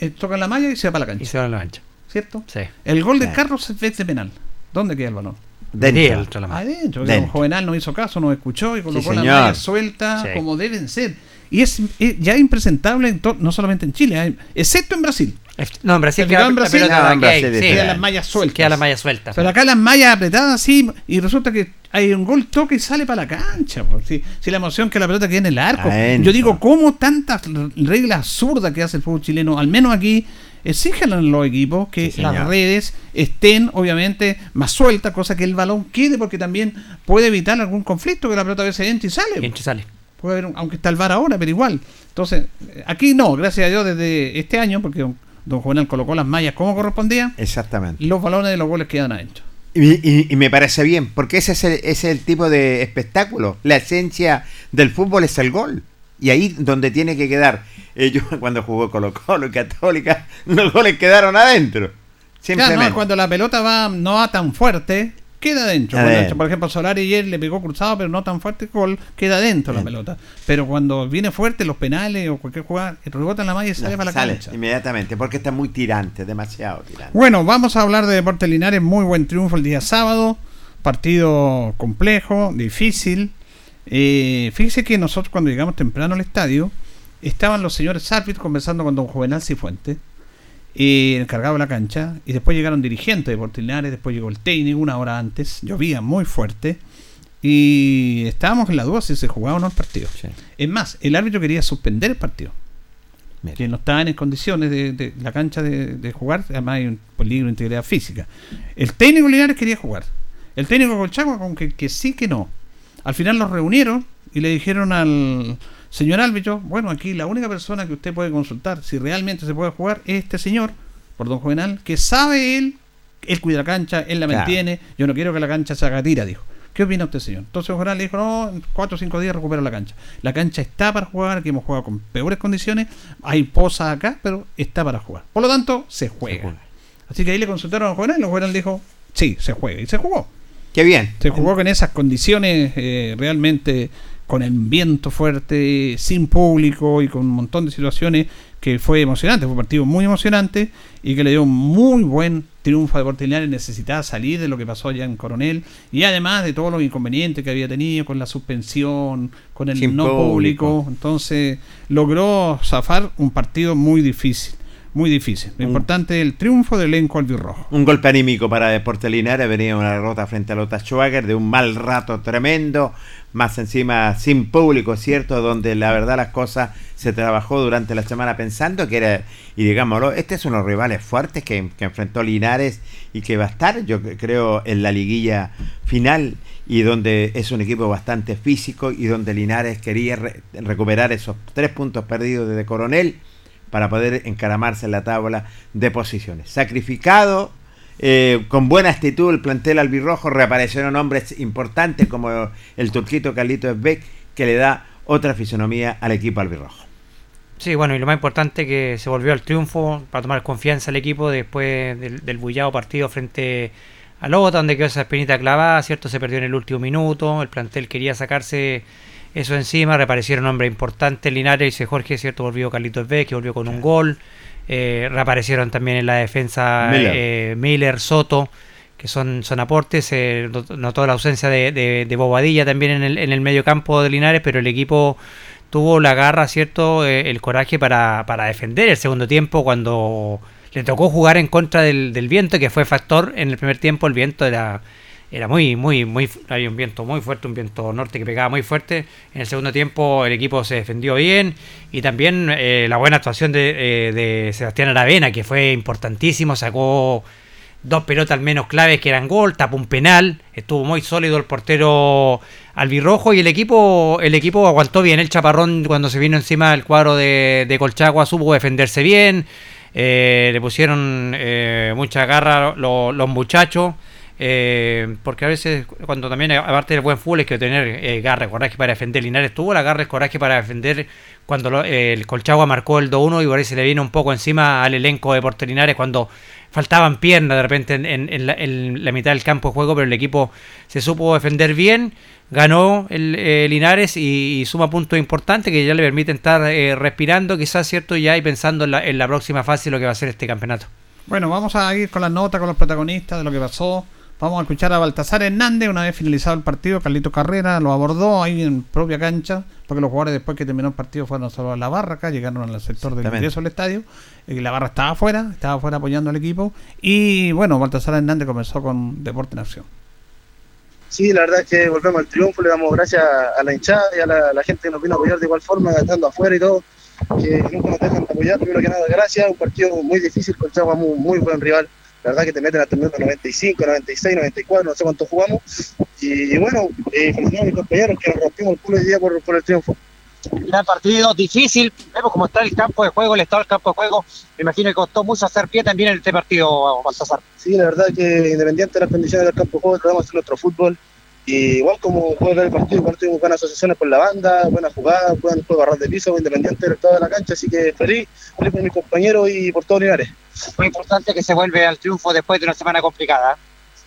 eh, toca la malla y se va para la Y cancha, se va a la mancha. ¿Cierto? Sí. El gol de Sí. Carlos es de penal. ¿Dónde queda el balón? Dentro. Sí, el traslamado. Adentro, Dentro. Juvenal no hizo caso, no escuchó y colocó la señor. malla suelta Sí. como deben ser. Y es, es ya impresentable en to- no solamente en Chile, hay- excepto en Brasil. No, en Brasil ¿Te queda en la Brasil? pelota en Brasil sí. queda las mallas sueltas. Queda la malla suelta. Pero acá las mallas apretadas así y resulta que hay un gol toque y sale para la cancha. pues. Si, si la emoción que la pelota quede en el arco. Adentro. Yo digo, ¿cómo tantas reglas absurdas que hace el fútbol chileno? Al menos aquí exigen a los equipos que Sí, las redes estén obviamente más sueltas, cosa que el balón quede porque también puede evitar algún conflicto que la pelota a veces entra y sale. Entra y sale. Puede haber, un- aunque está el VAR ahora, pero igual. Entonces, eh, aquí no, gracias a Dios, desde este año, porque don, don Juvenal colocó las mallas como correspondía, Exactamente. los balones de los goles quedan adentro. Y, y- y me parece bien, porque ese es, el, ese es el tipo de espectáculo. La esencia del fútbol es el gol. Y ahí donde tiene que quedar. Yo cuando jugó Colo Colo y Católica, los goles quedaron adentro. Claro, no, cuando la pelota va no va tan fuerte, queda adentro. Por ejemplo, Solari ayer le pegó cruzado, pero no tan fuerte, gol, queda adentro la pelota. Pero cuando viene fuerte, los penales o cualquier jugada, rebota en la malla y sale No, para la sale cancha. inmediatamente, porque está muy tirante, demasiado tirante. Bueno, vamos a hablar de Deportes Linares. Muy buen triunfo el día sábado. Partido complejo, difícil. Eh, fíjese que nosotros cuando llegamos temprano al estadio, estaban los señores árbitros conversando con don Juvenal Cifuentes, eh, encargado de la cancha, y después llegaron dirigentes de Deportes Linares, después llegó el técnico una hora antes, llovía muy fuerte, y estábamos en la duda si se jugaba o no el partido. Sí. Es más, el árbitro quería suspender el partido Mira. que no estaban en condiciones de, de la cancha de, de jugar, además hay un peligro de integridad física. El técnico Linares quería jugar. El técnico Colchagua con que, que sí que no. Al final los reunieron y le dijeron al señor árbitro, bueno, aquí la única persona que usted puede consultar si realmente se puede jugar es este señor, por don Juvenal, que sabe él, él cuida la cancha, él la Claro. mantiene, yo no quiero que la cancha se haga tira, dijo. ¿Qué opina usted, señor? Entonces don Juvenal le dijo, no, en cuatro o cinco días recupero la cancha. La cancha está para jugar, aquí hemos jugado con peores condiciones, hay posas acá, pero está para jugar. Por lo tanto, se juega. juega. Así que ahí le consultaron a Juvenal y don Juvenal dijo, sí, se juega. Y se jugó. Qué bien. Se jugó con esas condiciones eh, realmente con el viento fuerte, sin público y con un montón de situaciones que fue emocionante, fue un partido muy emocionante y que le dio un muy buen triunfo a Deportes Linares, necesitaba salir de lo que pasó allá en Coronel y además de todos los inconvenientes que había tenido con la suspensión, con el Sin no público. público. entonces logró zafar un partido muy difícil, muy difícil. Lo Un- importante es el triunfo del elenco albirrojo. Un golpe anímico para Deportes Linares, venía una derrota frente a Lota Schwager de un mal rato tremendo, más encima sin público, ¿cierto? Donde la verdad las cosas se trabajó durante la semana pensando que era, y digámoslo, este es unos rivales fuertes que, que enfrentó Linares y que va a estar, yo cre- creo, en la liguilla final. y donde es un equipo bastante físico y donde Linares quería re- recuperar esos tres puntos perdidos desde Coronel para poder encaramarse en la tabla de posiciones. Sacrificado, eh, con buena actitud el plantel albirrojo, reaparecieron hombres importantes como el turquito Carlito Esbeck, que le da otra fisonomía al equipo albirrojo. Sí, bueno, y lo más importante que se volvió al triunfo para tomar confianza al equipo después del, del bullado partido frente a Lota, donde quedó esa espinita clavada, ¿cierto? Se perdió en el último minuto, el plantel quería sacarse eso encima, reaparecieron hombres importantes, Linares, dice Jorge, ¿cierto? Volvió Carlitos B, que volvió con un gol, eh, reaparecieron también en la defensa Miller. eh, Miller, Soto, que son, son aportes, notó la ausencia de, de, de Bobadilla también en el, en el medio campo de Linares, pero el equipo tuvo la garra, ¿cierto? Eh, el coraje para, para defender el segundo tiempo cuando le tocó jugar en contra del, del viento, que fue factor en el primer tiempo. El viento era, era muy, muy, muy. Había un viento muy fuerte, un viento norte que pegaba muy fuerte. En el segundo tiempo el equipo se defendió bien y también eh, la buena actuación de, eh, de Sebastián Aravena, que fue importantísimo, sacó dos pelotas al menos claves que eran gol, tapó un penal, estuvo muy sólido el portero albirrojo y el equipo el equipo aguantó bien el chaparrón cuando se vino encima del cuadro de, de Colchagua, supo defenderse bien, eh, le pusieron eh, mucha garra lo- los muchachos. Eh, porque a veces cuando también aparte del buen fútbol es que tener eh, garra, coraje para defender Linares tuvo la garra, el coraje para defender cuando lo- el Colchagua marcó el 2-1 y por ahí le vino un poco encima al elenco de Porto Linares cuando faltaban piernas de repente en, la, mitad del campo de juego, pero el equipo se supo defender bien, ganó el eh, Linares y, y suma puntos importantes que ya le permiten estar eh, respirando, quizás cierto, ya y pensando en la, en la próxima fase lo que va a ser este campeonato. Bueno, vamos a ir con las notas, con los protagonistas de lo que pasó. Vamos a escuchar a Baltasar Hernández, una vez finalizado el partido, Carlito Carrera lo abordó ahí en propia cancha, porque los jugadores después que terminó el partido fueron solo a la barra acá, llegaron al sector del ingreso al estadio, y la barra estaba afuera, estaba afuera apoyando al equipo, y bueno, Baltasar Hernández comenzó con Deporte en Acción. Sí, la verdad es que volvemos al triunfo, le damos gracias a la hinchada y a la, la gente que nos vino a apoyar de igual forma, estando afuera y todo, que nunca nos dejan de apoyar, primero que nada, gracias, un partido muy difícil con Chagua, muy, muy buen rival, la verdad que te meten hasta el minuto 95, 96, 94, no sé cuánto jugamos, y, bueno, eh, felicitar a mis compañeros que nos rompimos el culo hoy día por, por el triunfo. gran partido, difícil. Vemos cómo está el campo de juego, el estado del campo de juego. Me imagino que costó mucho hacer pie también en este partido, Baltasar. Sí, la verdad que independiente de las condiciones del campo de juego, tratamos de hacer nuestro fútbol. Y igual como puedes ver el partido, igual tuvimos buenas asociaciones por la banda, buenas jugadas, buen juego a ras de piso, independiente del estado de la cancha. Así que feliz, feliz por mis compañeros y por todos Linares. Muy importante que se vuelve al triunfo después de una semana complicada.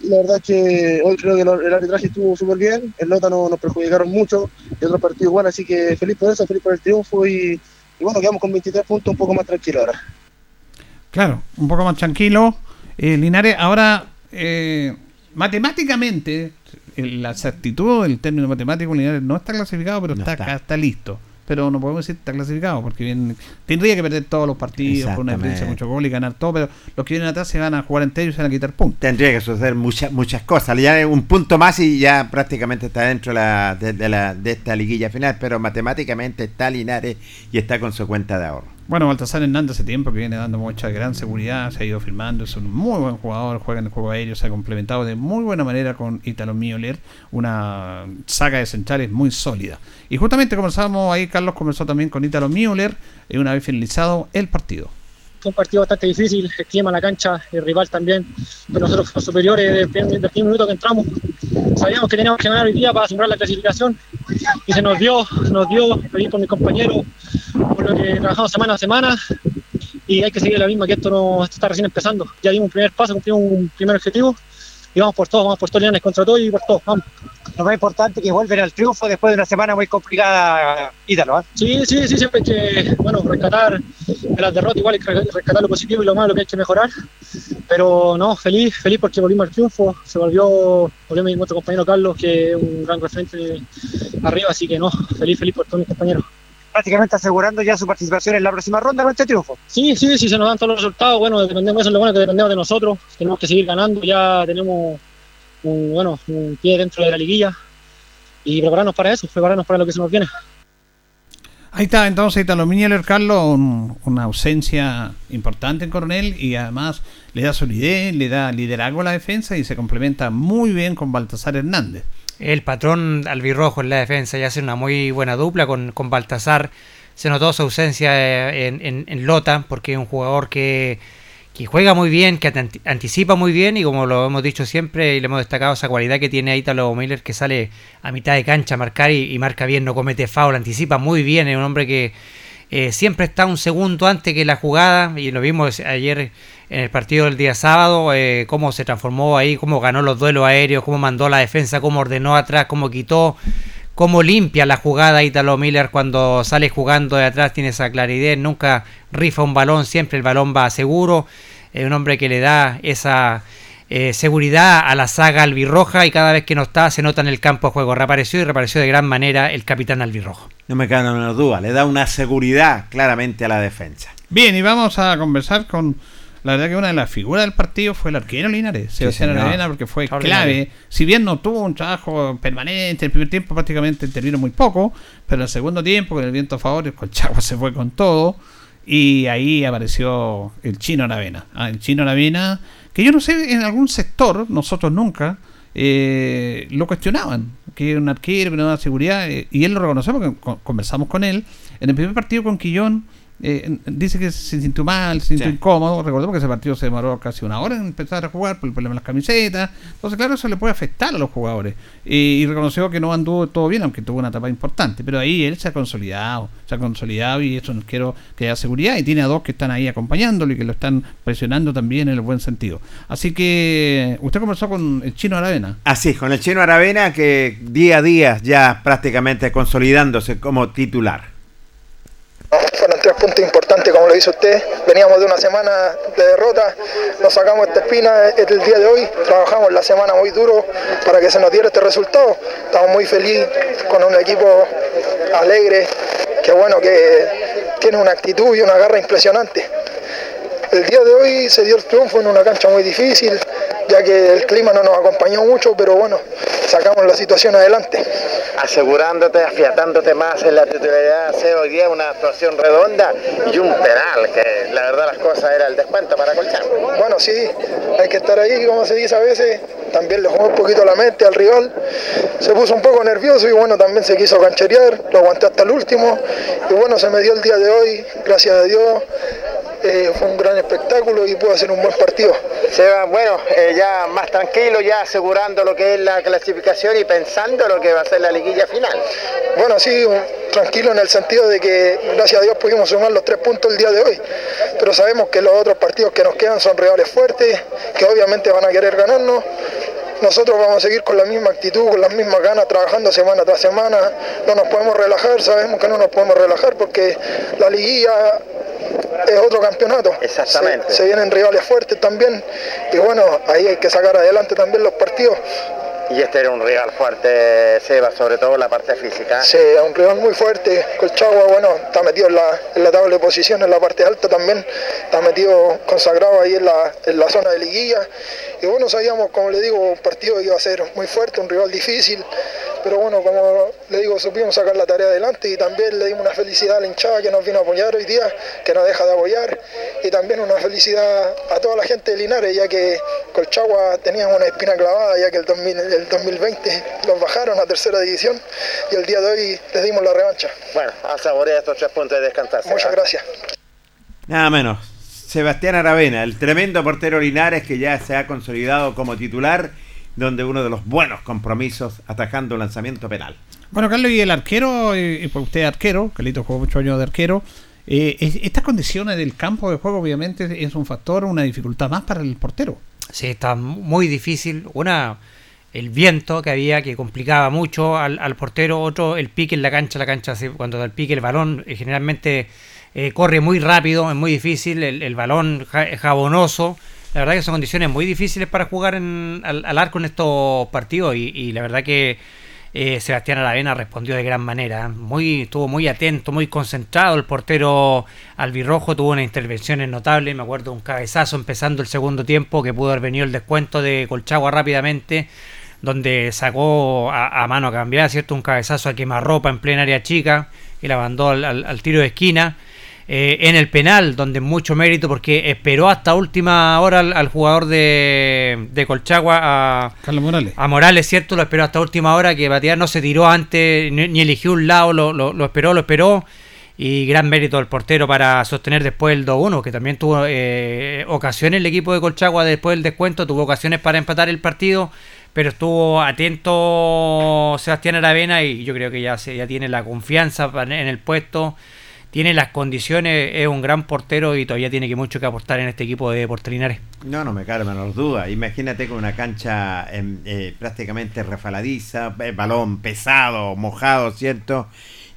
Y la verdad es que hoy creo que el arbitraje estuvo súper bien, el Lota no, nos perjudicaron mucho y otro partido igual, así que feliz por eso, feliz por el triunfo y, y bueno, quedamos con 23 puntos un poco más tranquilos ahora. Claro, un poco más tranquilo. Eh, Linares, ahora, eh, matemáticamente, en la exactitud del término matemático, Linares no está clasificado, pero No está, está. está listo. Pero no podemos decir que está clasificado, porque bien, tendría que perder todos los partidos por una Exactamente. mucho gol y ganar todo, pero los que vienen atrás se van a jugar entre ellos y se van a quitar puntos. Tendría que suceder muchas muchas cosas. Ya un punto más y ya prácticamente está dentro de, la, de, de la, de esta liguilla final, pero matemáticamente está Linares y está con su cuenta de ahorro. Bueno, Baltasar Hernández hace tiempo que viene dando mucha gran seguridad, se ha ido firmando, es un muy buen jugador, juega en el juego aéreo, se ha complementado de muy buena manera con Italo Mioler, una saga de centrales muy sólida. Y justamente comenzamos ahí, Carlos comenzó también con Italo y una vez finalizado el partido. Fue un partido bastante difícil, el clima en la cancha, el rival también, pero nosotros fuimos superiores desde desde el primer minuto que entramos. Sabíamos que teníamos que ganar hoy día para asegurar la clasificación y se nos dio, nos dio, pedir por mis compañeros, por lo que trabajamos semana a semana y hay que seguir la misma, que esto no está recién empezando. Ya dimos un primer paso, cumplimos un primer objetivo y vamos por todos, vamos por todos Linares contra todos y por vamos. Lo más importante es que vuelven al triunfo después de una semana muy complicada, Ítalo. ¿ah? Sí, sí, sí, siempre hay que, bueno, rescatar de las derrotas, igual hay que rescatar lo positivo y lo malo que hay que mejorar. Pero no, feliz, feliz porque volvimos al triunfo, se volvió, volvió mi otro compañero Carlos, que es un gran referente arriba, así que no, feliz, feliz por todos mis compañeros. Prácticamente asegurando ya su participación en la próxima ronda con este triunfo. Sí, sí, sí, se nos dan todos los resultados, bueno, dependemos, eso es lo bueno que dependemos de nosotros, tenemos que seguir ganando, ya tenemos un, bueno, un pie dentro de la liguilla y prepararnos para eso, prepararnos para lo que se nos viene. Ahí está entonces Italo Mioler, Carlos, un- una ausencia importante en Coronel y además le da solidez, le da liderazgo a la defensa y se complementa muy bien con Baltasar Hernández. El patrón albirrojo en la defensa y hace una muy buena dupla con, con Baltasar. Se notó su ausencia eh, en, en- en Lota porque es un jugador que, que juega muy bien, que ant- anticipa muy bien y como lo hemos dicho siempre y le hemos destacado esa cualidad que tiene Italo Miller que sale a mitad de cancha a marcar y, y marca bien, no comete foul, anticipa muy bien, es un hombre que eh, siempre está un segundo antes que la jugada y lo vimos ayer en el partido del día sábado, eh, cómo se transformó ahí, cómo ganó los duelos aéreos, cómo mandó la defensa, cómo ordenó atrás, cómo quitó, cómo limpia la jugada Italo Miller cuando sale jugando de atrás, tiene esa claridad, nunca rifa un balón, siempre el balón va seguro, es un hombre que le da esa eh, seguridad a la saga albirroja y cada vez que no está se nota en el campo de juego. Reapareció y reapareció de gran manera el capitán albirrojo. No me cabe una duda, le da una seguridad claramente a la defensa. Bien, y vamos a conversar con. La verdad que una de las figuras del partido fue el arquero Linares, Sebastián señor. Aravena, porque fue clave. Si bien no tuvo un trabajo permanente, el primer tiempo prácticamente intervino muy poco, pero el segundo tiempo, con el viento a favor, el Colchagua se fue con todo. Y ahí apareció el chino Aravena. Ah, el chino Aravena, que yo no sé, en algún sector, nosotros nunca, eh, lo cuestionaban, que era un arquero, que no daba seguridad, eh, y él lo reconoció porque co- conversamos con él. En el primer partido con Quillón, eh, dice que se sintió mal, se sintió Sí. incómodo. Recordemos que ese partido se demoró casi una hora en empezar a jugar por el problema de las camisetas. Entonces, claro, eso le puede afectar a los jugadores. Y, y reconoció que no anduvo todo bien, aunque tuvo una etapa importante. Pero ahí él se ha consolidado, se ha consolidado y es un arquero que da seguridad y tiene a dos que están ahí acompañándolo y que lo están presionando también en el buen sentido. Así que usted conversó con el chino Aravena. Así, con el chino Aravena que día a día ya prácticamente consolidándose como titular. Fueron tres puntos importantes, como lo dice usted. Veníamos de una semana de derrota, nos sacamos esta espina el día de hoy, trabajamos la semana muy duro para que se nos diera este resultado. Estamos muy felices con un equipo alegre, que bueno, que tiene una actitud y una garra impresionante. El día de hoy se dio el triunfo en una cancha muy difícil, ya que el clima no nos acompañó mucho, pero bueno, sacamos la situación adelante. asegurándote, afiatándote más en la titularidad, hacer hoy día una actuación redonda y un penal, que la verdad las cosas era el descuento para Colchán. Bueno, sí, hay que estar ahí, como se dice a veces. También le jugó un poquito la mente al rival. Se puso un poco nervioso y bueno, también se quiso cancherear. Lo aguanté hasta el último. Y bueno, se me dio el día de hoy, gracias a Dios. Eh, fue un gran espectáculo y pude hacer un buen partido. Seba, bueno, eh, ya más tranquilo, ya asegurando lo que es la clasificación y pensando lo que va a ser la liguilla final. Bueno, sí, tranquilo en el sentido de que gracias a Dios pudimos sumar los tres puntos el día de hoy, pero sabemos que los otros partidos que nos quedan son rivales fuertes, que obviamente van a querer ganarnos. Nosotros vamos a seguir con la misma actitud, con las mismas ganas, trabajando semana tras semana. No nos podemos relajar, sabemos que no nos podemos relajar porque la liguilla es otro campeonato. Exactamente. Se, se vienen rivales fuertes también y bueno, ahí hay que sacar adelante también los partidos. Y este era un rival fuerte, Seba, sobre todo la parte física. Sí, un rival muy fuerte. Colchagua, bueno, está metido en la, en la tabla de posición, en la parte alta también. Está metido consagrado ahí en la, en la zona de liguilla. Y bueno, sabíamos, como le digo, un partido que iba a ser muy fuerte, un rival difícil. Pero bueno, como le digo, supimos sacar la tarea adelante y también le dimos una felicidad a la hinchada que nos vino a apoyar hoy día, que nos deja de apoyar. Y también una felicidad a toda la gente de Linares, ya que Colchagua tenía una espina clavada, ya que el, 2000 el 2020 los bajaron a tercera división y el día de hoy les dimos la revancha. Bueno, a saborear estos tres puntos de descansar. Seba. Muchas gracias. Nada menos. Sebastián Aravena, el tremendo portero Linares que ya se ha consolidado como titular, donde uno de los buenos compromisos atacando un lanzamiento penal. Bueno, Carlos, y el arquero, y, y pues usted es arquero, Carlito jugó muchos años de arquero. eh, es- estas condiciones del campo de juego, obviamente, es un factor, una dificultad más para el portero. Sí, está muy difícil. Una, el viento que había que complicaba mucho al, al portero. Otro, el pique en la cancha. La cancha, cuando da el pique, el balón eh, generalmente eh, corre muy rápido, es muy difícil. El, el balón ja- jabonoso. La verdad que son condiciones muy difíciles para jugar en- al, arco en estos partidos. Y, y la verdad que eh, Sebastián Aravena respondió de gran manera. Muy, estuvo muy atento, muy concentrado. El portero albirrojo tuvo unas intervenciones notables. Me acuerdo un cabezazo empezando el segundo tiempo que pudo haber venido el descuento de Colchagua rápidamente. Donde sacó a, a mano a cambiar, ¿cierto? Un cabezazo a quemarropa en plena área chica y la mandó al, al- al tiro de esquina. eh, en el penal, donde mucho mérito, porque esperó hasta última hora al, al jugador de, de Colchagua a, Carlos Morales. a Morales, ¿cierto? Lo esperó hasta última hora, que Batear no se tiró antes, ni, ni eligió un lado, lo, lo- lo esperó, lo esperó. Y gran mérito del portero para sostener después el 2-1, que también tuvo eh, ocasiones el equipo de Colchagua después del descuento, tuvo ocasiones para empatar el partido, pero estuvo atento Sebastián Aravena y yo creo que ya, se, ya tiene la confianza en el puesto, tiene las condiciones, es un gran portero y todavía tiene que mucho que aportar en este equipo de Portelinares. No, no me cabe menor duda. Imagínate con una cancha em, eh, prácticamente refaladiza, eh, balón pesado, mojado, ¿cierto?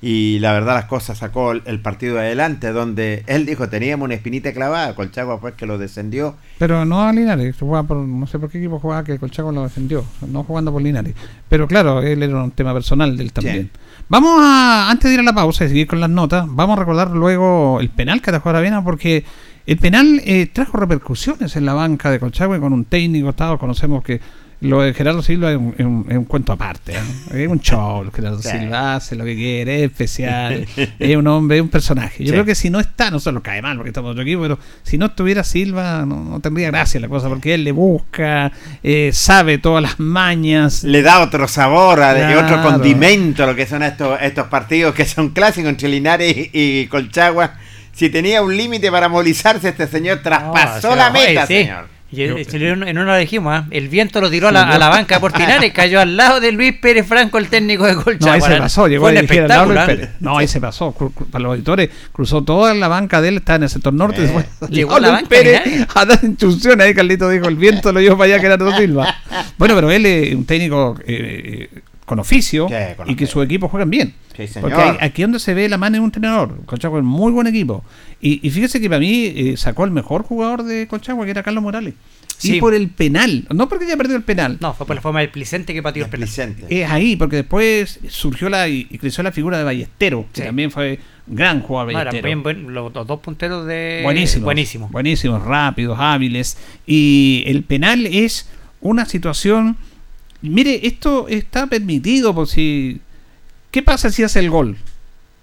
Y la verdad las cosas sacó el, partido adelante, donde él dijo, teníamos una espinita clavada, Colchagua fue el que lo descendió. Pero no a Linares, jugaba por, no sé por qué equipo jugaba que Colchaco lo defendió, no jugando por Linares. Pero claro, él era un tema personal de él también. Vamos a, antes de ir a la pausa y seguir con las notas, vamos a recordar luego el penal que atajó Aravena porque el penal eh, trajo repercusiones en la banca de Colchagua y con un técnico estado, conocemos que lo de Gerardo Silva es un, es un- es un cuento aparte, ¿eh? es un show, Gerardo Sí. Silva hace lo que quiere, es especial, es un hombre, es un personaje. Yo Sí. creo que si no está, no se lo cae mal porque estamos en otro equipo, pero si no estuviera Silva no, no tendría gracia la cosa porque él le busca, eh, sabe todas las mañas. Le da otro sabor, a- y otro Claro. condimento a lo que son estos, estos partidos que son clásicos entre Linares y, y Colchagua. Si tenía un límite para movilizarse, este señor traspasó No, la meta, sí. señor. Y en, uno lo dijimos, ¿ah? el viento lo tiró a la, a la banca de Portinares, cayó al lado de Luis Pérez Franco, el técnico de No, Colchagua. ahí se pasó, llegó Fue a dirigir al lado Luis espectáculo. Pérez. No, ahí se pasó. para los auditores, cruzó toda la banca de él, está en el sector norte. Eh. después Llegó a Luis banca Pérez Linares. a dar instrucciones. Ahí Carlito dijo: el viento lo llevó para allá, Gerardo Silva. Bueno, pero él es un técnico eh, eh, con oficio Sí, con y que sus equipos juegan bien. Sí, señor. Porque hay- aquí donde se ve la mano de un entrenador. Colchagua es muy buen equipo. Y, y fíjese que para mí eh, sacó el mejor jugador de Colchagua, que era Carlos Morales. Sí. Y por el penal. No porque haya perdido el penal. No, fue por la forma del Plicente que pateó el penal. Es ahí, porque después surgió la y y creció la figura de Ballestero, que también fue gran jugador Ballestero. bien buen- los, los dos punteros de... buenísimos, Buenísimo. buenísimos, rápidos, hábiles. Y el penal es una situación. Mire, esto está permitido por si. ¿Qué pasa si hace el gol?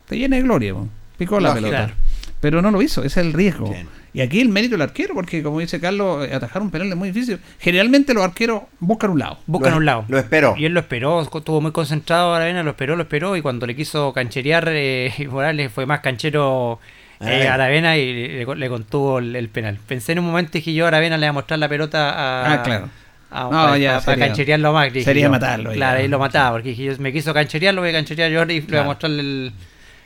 Te llena de gloria, po. picó la pelota. Claro. Pero no lo hizo, ese es el riesgo. Bien. Y aquí el mérito del arquero, porque como dice Carlos, eh, atajar un penal es muy difícil. Generalmente los arqueros buscan un lado. Buscan Lo- un lado. Lo esperó. Y él lo esperó, estuvo muy concentrado Aravena, lo esperó, lo esperó, y cuando le quiso cancherear eh, Morales fue más canchero eh, Aravena. Aravena y le, le contuvo el, el penal. Pensé en un momento y dije yo, Aravena le va a mostrar la pelota a... Ah, claro. A- No, para, ya, para- sería- cancherearlo más. dije sería yo. matarlo. Claro, ahí lo mataba, porque dije me quiso cancherear, lo voy a cancherear yo y le voy a Claro. mostrarle el...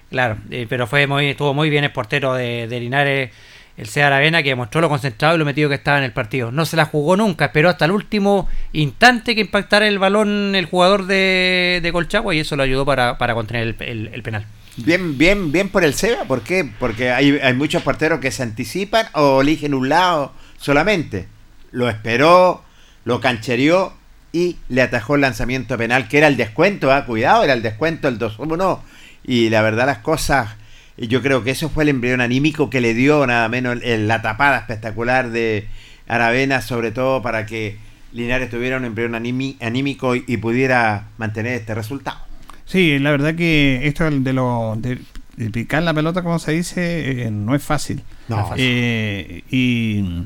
Claro, eh, pero fue muy, estuvo muy bien el portero de, de Linares, el Cea Aravena, que demostró lo concentrado y lo metido que estaba en el partido. No se la jugó nunca, esperó hasta el último instante que impactara el balón el jugador de, de Colchagua y eso lo ayudó para, para contener el, el- el penal. Bien, bien, bien por el Seba, ¿por qué? Porque hay, hay muchos porteros que se anticipan o eligen un lado solamente. Lo esperó, lo canchereó y le atajó el lanzamiento penal, que era el descuento, ah, cuidado, era el descuento, el 2-1. Y la verdad las cosas, y yo creo que eso fue el embrión anímico que le dio nada menos la tapada espectacular de Aravena, sobre todo para que Linares tuviera un embrión anímico y, pudiera mantener este resultado. Sí, la verdad que esto de lo de, de picar la pelota, como se dice, eh, no es fácil. No, es fácil. Eh, y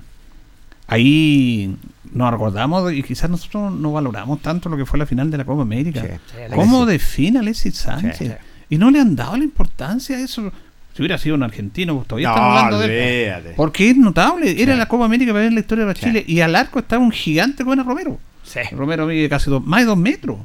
ahí nos acordamos y quizás nosotros no valoramos tanto lo que fue la final de la Copa América. Sí. Sí, ¿Cómo Alexis. define Alexis Sánchez? Sí, sí. Y no le han dado la importancia a eso. Si hubiera sido un argentino, pues todavía No, hablando de él. Porque es notable. Era Sí. la Copa América para ver la historia de Sí. Chile. Y al arco estaba un gigante como era Romero. Sí. Romero mide casi dos, más de dos metros.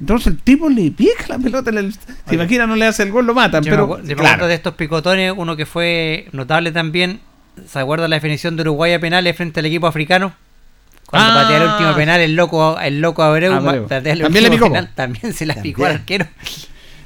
Entonces el tipo le pica la pelota. en el- se imagina, no le hace el gol, lo matan. Yo pero me claro. de estos picotones, uno que fue notable también, ¿se acuerda la definición de Uruguay a penales frente al equipo africano? Cuando Ah. patea el último penal, el loco, el loco Abreu, Abreu. patea el También le último penal, también se la También. picó al arquero.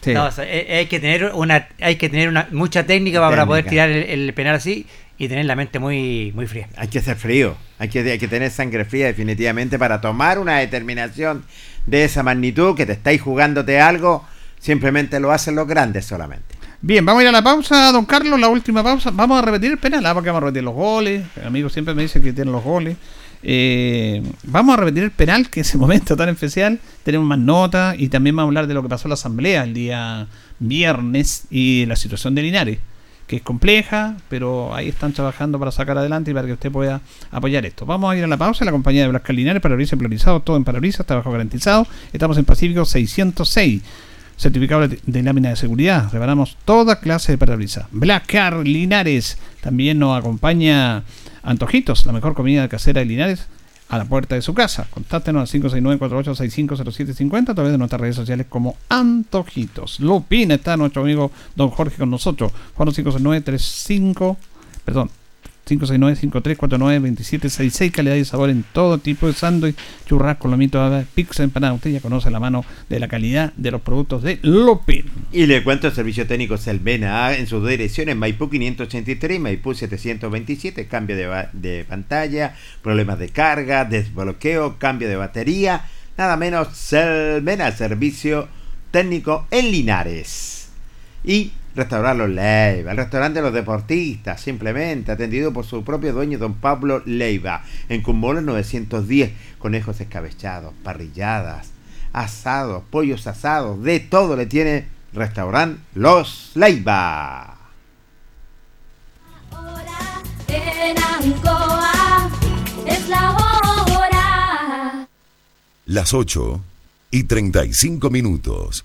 Sí. No, o sea, eh, hay que tener una, hay que tener una mucha técnica para, poder tirar el, el penal así y tener la mente muy, muy fría. Hay que ser frío, hay que, hay que tener sangre fría definitivamente para tomar una determinación de esa magnitud, que te estáis jugándote algo, simplemente lo hacen los grandes solamente. Bien, vamos a ir a la pausa, don Carlos, la última pausa. Vamos a repetir el penal, ah, porque vamos a repetir los goles. El amigo siempre me dice que tienen los goles. Eh, vamos a repetir el penal, que en ese momento tan especial. Tenemos más notas y también vamos a hablar de lo que pasó en la asamblea el día viernes y la situación de Linares. que es compleja, pero ahí están trabajando para sacar adelante y para que usted pueda apoyar esto. Vamos a ir a la pausa. La compañía de Blascar Linares, parabrisas priorizado, todo en parabrisas, trabajo garantizado. Estamos en Pacífico 606. Certificado de, lámina de seguridad. Reparamos toda clase de parabrisas. Blascar Linares. También nos acompaña Antojitos, la mejor comida casera de Linares a la puerta de su casa. Contáctenos al 569-4865-0750 a través de nuestras redes sociales como Antojitos. Lupina está nuestro amigo Don Jorge con nosotros. Juan 569-35, perdón, 569-5349-2766, calidad y sabor en todo tipo de sándwich, churrasco, lomito, pizza, empanada. Usted ya conoce la mano de la calidad de los productos de Lupin. Y le cuento el servicio técnico Selmena en sus direcciones Maipú 583 y Maipú 727, cambio de, de pantalla, problemas de carga, desbloqueo, cambio de batería, nada menos Selmena, servicio técnico en Linares. Y Restaurar Los Leiva, el restaurante de los deportistas, simplemente atendido por su propio dueño, don Pablo Leiva, en Cumbolos 910, conejos escabechados, parrilladas, asados, pollos asados, de todo le tiene Restaurant Los Leiva. En Ancoa es la hora. Las 8 y 35 minutos.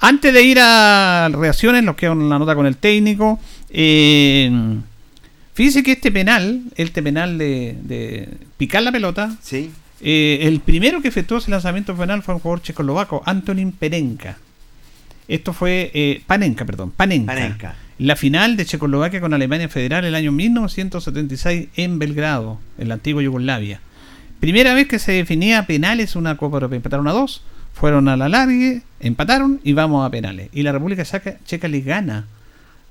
Antes de ir a reacciones, nos queda una nota con el técnico. Eh, fíjese que este penal, este penal de, de picar la pelota, sí. eh, el primero que efectuó ese lanzamiento penal fue un jugador checoslovaco, Antonin Perenka. Esto fue eh, Panenka, perdón, Panenka. Panenka. La final de Checoslovaquia con Alemania Federal el año 1976 en Belgrado, en la antigua Yugoslavia. Primera vez que se definía penales una Copa Europea. Empataron a dos. Fueron a la largue, empataron y vamos a penales. Y la República Checa, Checa le gana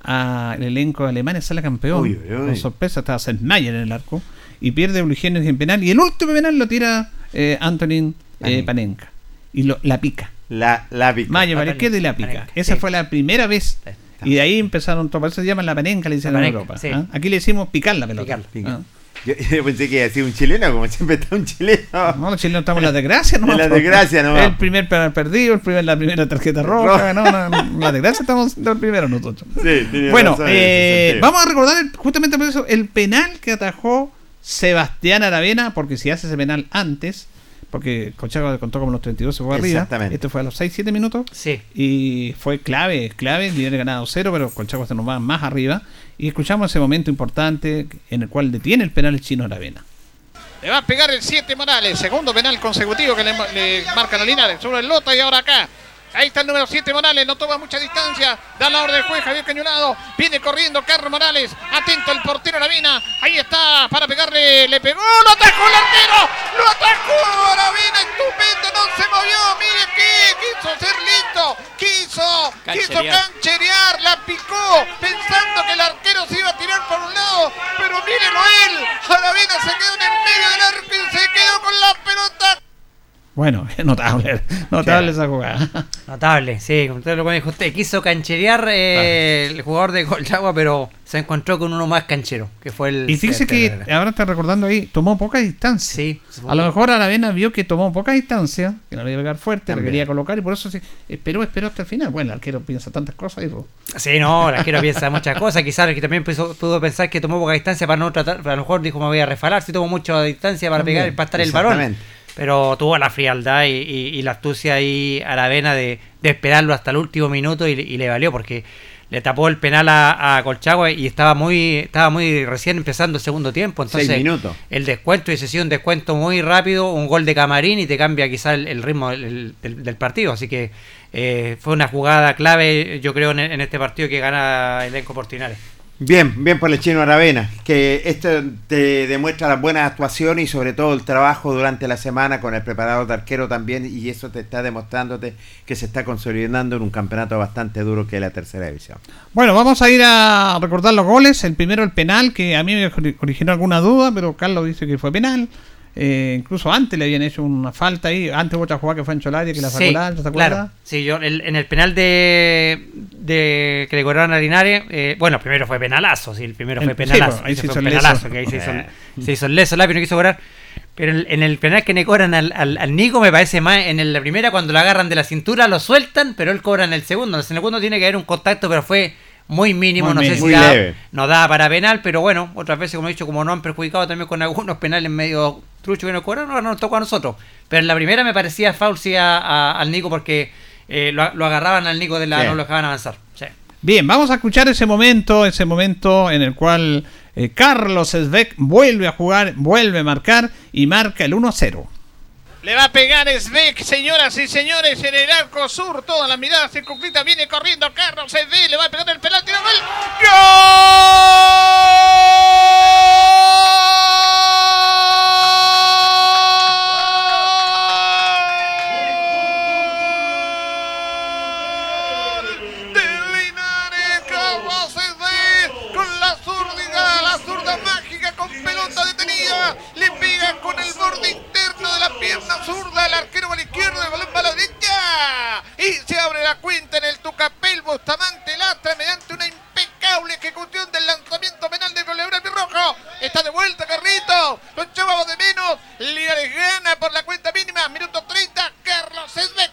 al elenco de Alemania, sale campeón. Uy, uy, uy. Con sorpresa estaba Sennmayer en el arco. Y pierde Eugenio en penal. Y el último penal lo tira eh, Antonin eh, Panenka. Y lo, la pica. La, la pica. Maya para la izquierda y la pica. Panenka, Esa sí. fue la primera vez. Y de ahí empezaron todo. Por eso se llaman la panenca, le dicen La en Europa. sí. ¿ah? Aquí le decimos picar la pelota. Picar, picar. ¿ah? Yo, yo pensé que iba a decir un chileno, como siempre está un chileno. No, los chilenos estamos en la desgracia, ¿no? En la desgracia nomás. El primer penal perdido, el primer, la primera tarjeta roja. No, no, no, la desgracia estamos del primero nosotros. Sí, Bueno, razón eh, vamos a recordar el- justamente por eso el penal que atajó Sebastián Aravena, porque si hace ese penal antes, porque Cochago contó como los 32 se fue arriba. Exactamente. Este fue a los 6-7 minutos. Sí. Y fue clave, clave. Líder ganado cero, pero Colchagua se nos va más arriba. Y escuchamos ese momento importante en el cual detiene el penal chino Aravena. Le va a pegar el 7 Morales, segundo penal consecutivo que le, le marcan a Linares sobre el Lota y ahora acá. Ahí está el número 7 Morales, no toma mucha distancia, da la orden del juez Javier Cañonado, viene corriendo Carlos Morales, atento el portero Aravina, ahí está para pegarle, le pegó, lo atajó el arquero, lo atajó Aravina, estupendo, no se movió, mire que quiso ser listo, quiso, quiso Cancherear. la picó, pensando que el arquero se iba a tirar por un lado, pero mírelo él, Aravina se quedó en el medio del arco y se quedó con la pelota. Bueno, notable, notable esa jugada. Notable, sí, como usted lo dijo usted, quiso cancherear eh, el jugador de Colchagua, pero se encontró con uno más canchero, que fue el... Y fíjese que ahora está recordando ahí, tomó poca distancia. Sí. A lo mejor Aravena vio que tomó poca distancia, que no le iba a pegar fuerte, lo quería colocar y por eso sí, esperó, esperó hasta el final. Bueno, el arquero piensa tantas cosas y pues, Sí, no, el arquero piensa muchas cosas. Quizás el que también puso- pudo pensar que tomó poca distancia para no tratar, a lo mejor dijo me voy a refalar, si tomo mucha distancia para También, pegar, para estar el balón. Pero tuvo la frialdad y, y- y la astucia ahí a la vena de, de esperarlo hasta el último minuto y, y le valió porque le tapó el penal a, a Colchagua y estaba muy estaba muy recién empezando el segundo tiempo. Entonces, Seis minutos. el descuento hubiese sido un descuento muy rápido, un gol de camarín y te cambia quizás el, el ritmo del, del- del partido. Así que eh, fue una jugada clave, yo creo, en, en este partido que gana el Elenco Portinares. Bien, bien por el chino Aravena, que esto te demuestra las buenas actuaciones y sobre todo el trabajo durante la semana con el preparador de arquero también y eso te está demostrándote que se está consolidando en un campeonato bastante duro que es la tercera división. Bueno, vamos a ir a recordar los goles. El primero, el penal, que a mí me ori- originó alguna duda, pero Carlos dice que fue penal. Eh, incluso antes le habían hecho una falta ahí. Antes hubo otra jugada que fue en Cholaria que la sacó Sí, ¿te acuerdas? claro. Sí, yo el- en el penal de, de que le cobraron a Linares, eh, bueno, primero fue penalazo, sí, el primero fue El- penalazo, pues, ahí se hizo penalazo, que ahí se hizo, Eh. se hizo el leso, el lápiz no quiso cobrar. Pero en, en el penal que le cobran al, al, al Nico me parece más, en el- la primera cuando lo agarran de la cintura lo sueltan, pero él cobra en el segundo. En el segundo tiene que haber un contacto, pero fue muy mínimo, Muy no sé si da, no da para penal, pero bueno, otras veces, como he dicho, como no han perjudicado también con algunos penales medio truchos que nos cobraron, ahora nos tocó a nosotros. Pero en la primera me parecía foul sí a- a- al Nico porque eh, lo, lo agarraban al Nico de la, Sí. no lo dejaban avanzar. Sí. Bien, vamos a escuchar ese momento, ese momento en el cual eh, Carlos Sbeck vuelve a jugar, vuelve a marcar y marca el 1-0. Le va a pegar Svek, señoras y señores, en el arco sur. Toda la mirada circunscrita. Viene corriendo Carlos Svek. Le va a pegar el penal. Tira gol. Zurda. El arquero a la izquierda, el balón va la derecha. Y se abre la cuenta en el Tucapel. Bustamante Lastra mediante una impecable ejecución del lanzamiento penal de Colebra Rojo. Está de vuelta Carlito. Lo echábamos de menos. Linares gana por la cuenta mínima. Minuto 30. Carlos Sesbeck.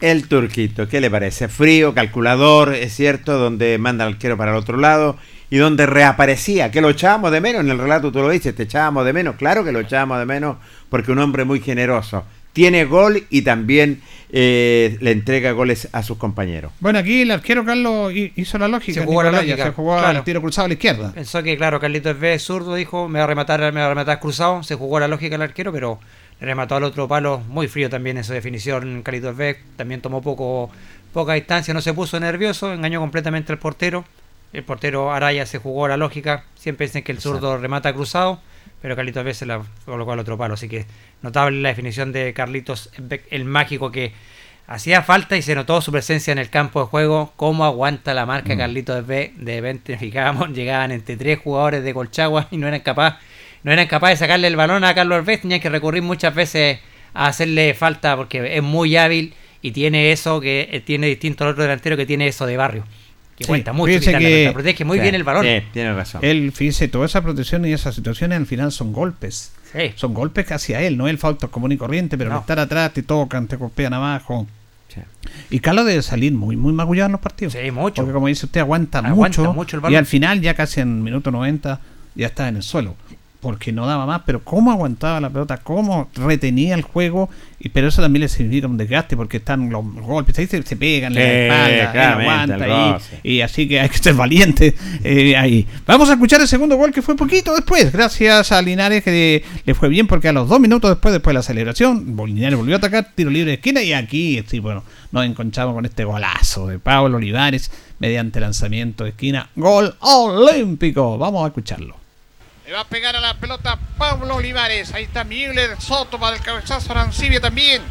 El turquito, ¿qué le parece? Frío, calculador, es cierto, donde manda al arquero para el otro lado y donde reaparecía, que lo echábamos de menos, en el relato tú lo dices, te echábamos de menos, claro que lo echábamos de menos, porque un hombre muy generoso, tiene gol y también eh, le entrega goles a sus compañeros. Bueno, aquí el arquero Carlos hi- hizo la lógica. Se jugó la Nicolás, lógica, Se jugó claro. al tiro cruzado a la izquierda. Pensó que, claro, Carlitos B zurdo dijo, me va a rematar, me va a rematar cruzado, se jugó la lógica el arquero, pero le remató al otro palo, muy frío también en su definición, Carlitos B también tomó poco, poca distancia, no se puso nervioso, engañó completamente al portero, el portero Araya se jugó la lógica, siempre dicen que el zurdo remata cruzado, pero Carlitos Beck se la colocó al otro palo. Así que notable la definición de Carlitos Beck, el mágico que hacía falta y se notó su presencia en el campo de juego. Cómo aguanta la marca Mm. Carlitos Beck. De repente fijábamos, llegaban entre tres jugadores de Colchagua y no eran capaces no eran capaces de sacarle el balón a Carlos Beck. Tenían que recurrir muchas veces a hacerle falta porque es muy hábil y tiene eso que eh, tiene distinto al otro delantero que tiene eso de barrio. Que Sí, cuenta mucho. que- protege muy Sí, bien el balón. sí, tiene razón. Él, fíjese, toda esa protección y esas situaciones al final son golpes. Sí. Son golpes hacia él, no el falta común y corriente, pero No. al estar atrás te tocan, te golpean abajo. Y Carlos debe salir muy, muy magullado en los partidos. Sí, mucho. Porque como dice usted, aguanta, Aguanta mucho, mucho el y balón. al final, ya casi en minuto 90, ya está en el suelo. Porque no daba más, pero cómo aguantaba la pelota, cómo retenía el juego, y pero eso también le significa un desgaste, porque están los golpes, ahí se, se pegan, claramente, aguanta y así que hay que ser valiente eh, ahí. Vamos a escuchar el segundo gol que fue poquito después, gracias a Linares que le fue bien porque a los dos minutos después, después de la celebración, Linares volvió a atacar, tiro libre de esquina y aquí, sí, bueno, nos encontramos con este golazo de Pablo Olivares mediante lanzamiento de esquina, gol olímpico. Vamos a escucharlo. Le va a pegar a la pelota Pablo Olivares. Ahí está Miguel Soto para el cabezazo Arancibia también.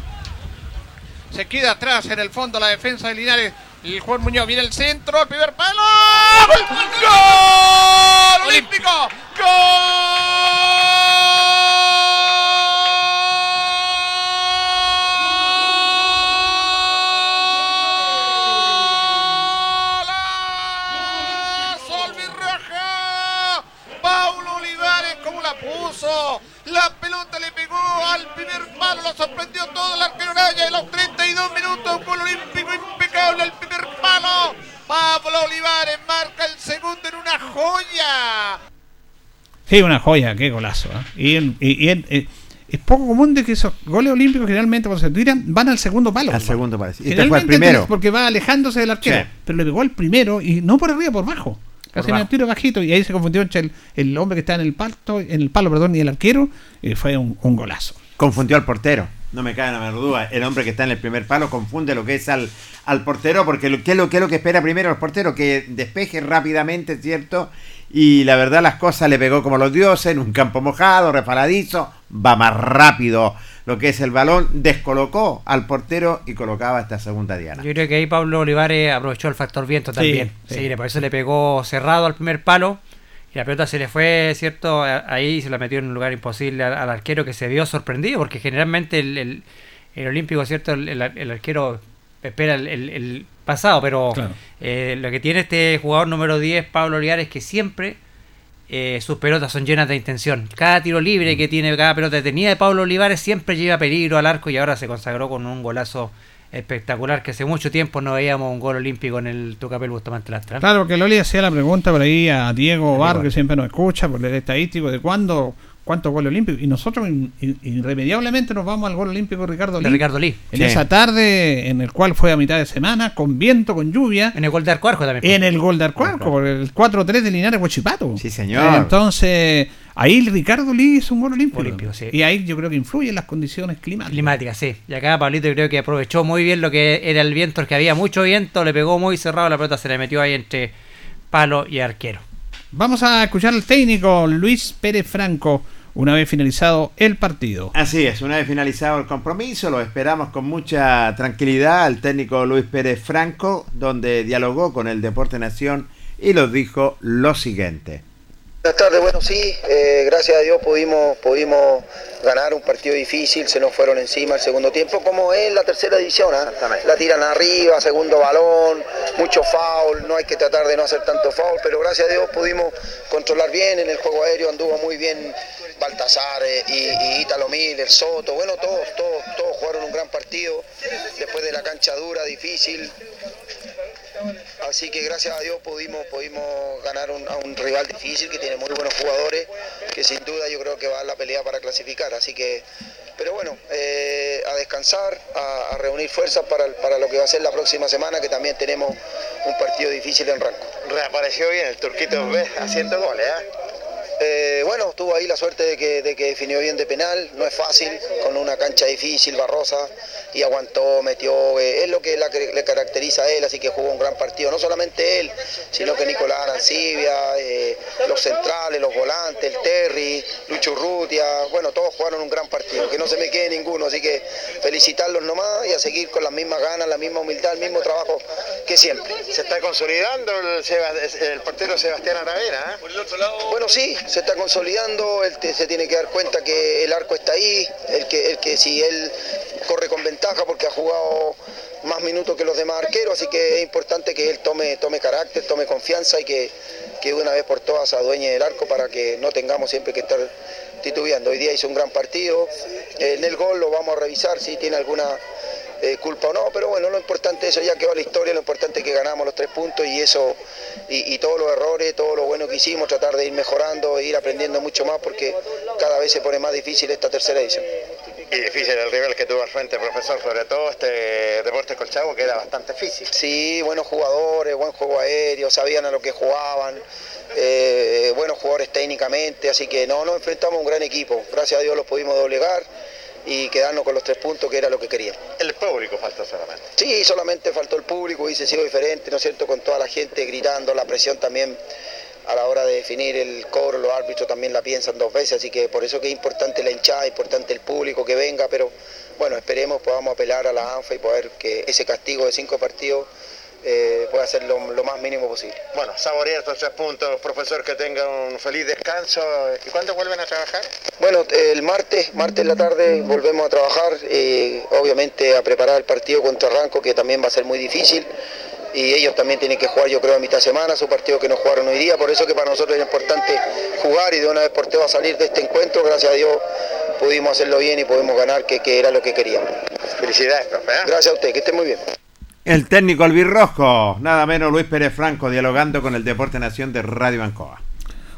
Se queda atrás en el fondo la defensa de Linares. El Juan Muñoz viene el centro, el primer palo. ¡Gol! ¡Gol! ¡Olímpico! ¡Gol! La pelota le pegó al primer palo, lo sorprendió todo el arquero Araya en los 32 minutos. Un gol olímpico impecable al primer palo. Pablo Olivares marca el segundo en una joya. Sí, una joya, qué golazo. ¿eh? Y, en- y- y en- eh, es poco común de que esos goles olímpicos generalmente cuando se tiran van al segundo palo. Al ¿no? segundo parece. Y este Generalmente fue el primero. Porque va alejándose del arquero. Sí. Pero le pegó al primero y no por arriba, por bajo. Casi el tiro bajito. Y ahí se confundió entre el, el hombre que está en el palo, en el palo, perdón, y el arquero. Y fue un, un golazo. Confundió al portero. No me cae la menor duda. El hombre que está en el primer palo confunde lo que es al, al portero, porque lo, ¿qué, es lo, ¿qué es lo que espera primero el portero? Que despeje rápidamente, ¿cierto? Y la verdad las cosas le pegó como los dioses, en un campo mojado, resbaladizo, va más rápido lo que es el balón, descolocó al portero y colocaba esta segunda diana. Yo creo que ahí Pablo Olivares aprovechó el factor viento Sí, también. sí. Sí, por eso le pegó cerrado al primer palo. Y la pelota se le fue, ¿cierto? Ahí se la metió en un lugar imposible al, al arquero que se vio sorprendido, porque generalmente el, el- el olímpico, ¿cierto? El, el- el arquero espera el, el- el pasado, pero Claro. eh, lo que tiene este jugador número 10, Pablo Olivares, es que siempre eh, sus pelotas son llenas de intención. Cada tiro libre que tiene, cada pelota detenida de Pablo Olivares siempre lleva peligro al arco y ahora se consagró con un golazo espectacular que hace mucho tiempo no veíamos un gol olímpico en el Tucapel Bustamante Lastra. Claro, que Loli hacía la pregunta por ahí a Diego Bar, que siempre nos escucha, por el estadístico de cuándo, cuántos goles olímpicos. Y nosotros in- in- irremediablemente nos vamos al gol olímpico de Ricardo De Lee. Ricardo Lee. En Sí. esa tarde, en el cual fue a mitad de semana, con viento, con lluvia. En el gol de Arcuarco también. En el gol de Arcuarco, por el 4-3 de Linares Huachipato. Sí, señor. Entonces, ahí Ricardo Lee hizo un gol olímpico. Olímpico, sí. Y ahí yo creo que influyen las condiciones climáticas. Climática, sí. Y acá Pablito yo creo que aprovechó muy bien lo que era el viento, que había mucho viento, le pegó muy cerrado, la pelota se le metió ahí entre palo y arquero. Vamos a escuchar al técnico Luis Pérez Franco una vez finalizado el partido. Así es, una vez finalizado el compromiso, lo esperamos con mucha tranquilidad al técnico Luis Pérez Franco, donde dialogó con el Deporte Nación y nos dijo lo siguiente. Buenas tardes, bueno sí, eh, gracias a Dios pudimos, pudimos ganar un partido difícil, se nos fueron encima el segundo tiempo, como es la tercera edición, ¿ah? la tiran arriba, segundo balón, mucho foul, no hay que tratar de no hacer tanto foul, pero gracias a Dios pudimos controlar bien, en el juego aéreo anduvo muy bien Baltasar eh, y, y Italo Miller, Soto, bueno todos, todos, todos jugaron un gran partido, después de la cancha dura, difícil, Así que gracias a Dios pudimos, pudimos ganar a un rival difícil que tiene muy buenos jugadores, que sin duda yo creo que va a la pelea para clasificar. Así que, pero bueno, eh, a descansar, a, reunir fuerzas para, para lo que va a ser la próxima semana, que también tenemos un partido difícil en Ranco. Reapareció bien el turquito B haciendo goles, ¿eh? Eh, bueno, tuvo ahí la suerte de que, de que definió bien de penal, no es fácil, con una cancha difícil, barrosa, y aguantó, metió, eh, es lo que la- le caracteriza a él, así que jugó un gran partido, no solamente él, sino que Nicolás Arancibia, eh, los centrales, los volantes, el Terry, Lucho Urrutia, bueno, todos jugaron un gran partido, que no se me quede ninguno, así que felicitarlos nomás y a seguir con las mismas ganas, la misma humildad, el mismo trabajo que siempre. Se está consolidando el, el portero Sebastián Aravena. ¿eh? Bueno, sí, se está consolidando, él se tiene que dar cuenta que el arco está ahí, el que, el que si él corre con ventaja porque ha jugado más minutos que los demás arqueros, así que es importante que él tome, tome carácter, tome confianza y que, que una vez por todas adueñe del arco para que no tengamos siempre que estar titubeando. Hoy día hizo un gran partido, en el gol lo vamos a revisar si tiene alguna eh, culpa o no, pero bueno, lo importante eso ya quedó a la historia, lo importante es que ganamos los tres puntos y eso, y, y todos los errores, todo lo bueno que hicimos, tratar de ir mejorando e ir aprendiendo mucho más porque cada vez se pone más difícil esta tercera edición. Y difícil el rival que tuvo al frente, profesor, sobre todo este Deportes Colchagua, que era bastante difícil. Sí, buenos jugadores, buen juego aéreo, sabían a lo que jugaban, eh, buenos jugadores técnicamente, así que no, nos enfrentamos a un gran equipo, gracias a Dios los pudimos doblegar y quedarnos con los tres puntos que era lo que queríamos. El público faltó solamente. Sí, solamente faltó el público, hubiese sido diferente, ¿no es cierto? Con toda la gente gritando, la presión también a la hora de definir el cobro, los árbitros también la piensan dos veces, así que por eso que es importante la hinchada, importante el público que venga, pero bueno, esperemos podamos apelar a la ANFA y poder que ese castigo de cinco partidos eh, pueda ser lo, lo más mínimo posible. Bueno, saborear estos tres puntos, profesor, que tenga un feliz descanso. ¿Y cuándo vuelven a trabajar? Bueno, el martes, martes en la tarde volvemos a trabajar, eh, obviamente a preparar el partido contra Ranco, que también va a ser muy difícil. Y ellos también tienen que jugar, yo creo, a mitad de semana, su partido que no jugaron hoy día. Por eso que para nosotros es importante jugar y de una vez por todas salir de este encuentro. Gracias a Dios pudimos hacerlo bien y pudimos ganar, que, que era lo que queríamos. Felicidades, profe. ¿eh? Gracias a usted, que esté muy bien. El técnico albirrojo, nada menos Luis Pérez Franco, dialogando con el Deporte Nación de Radio Ancoa.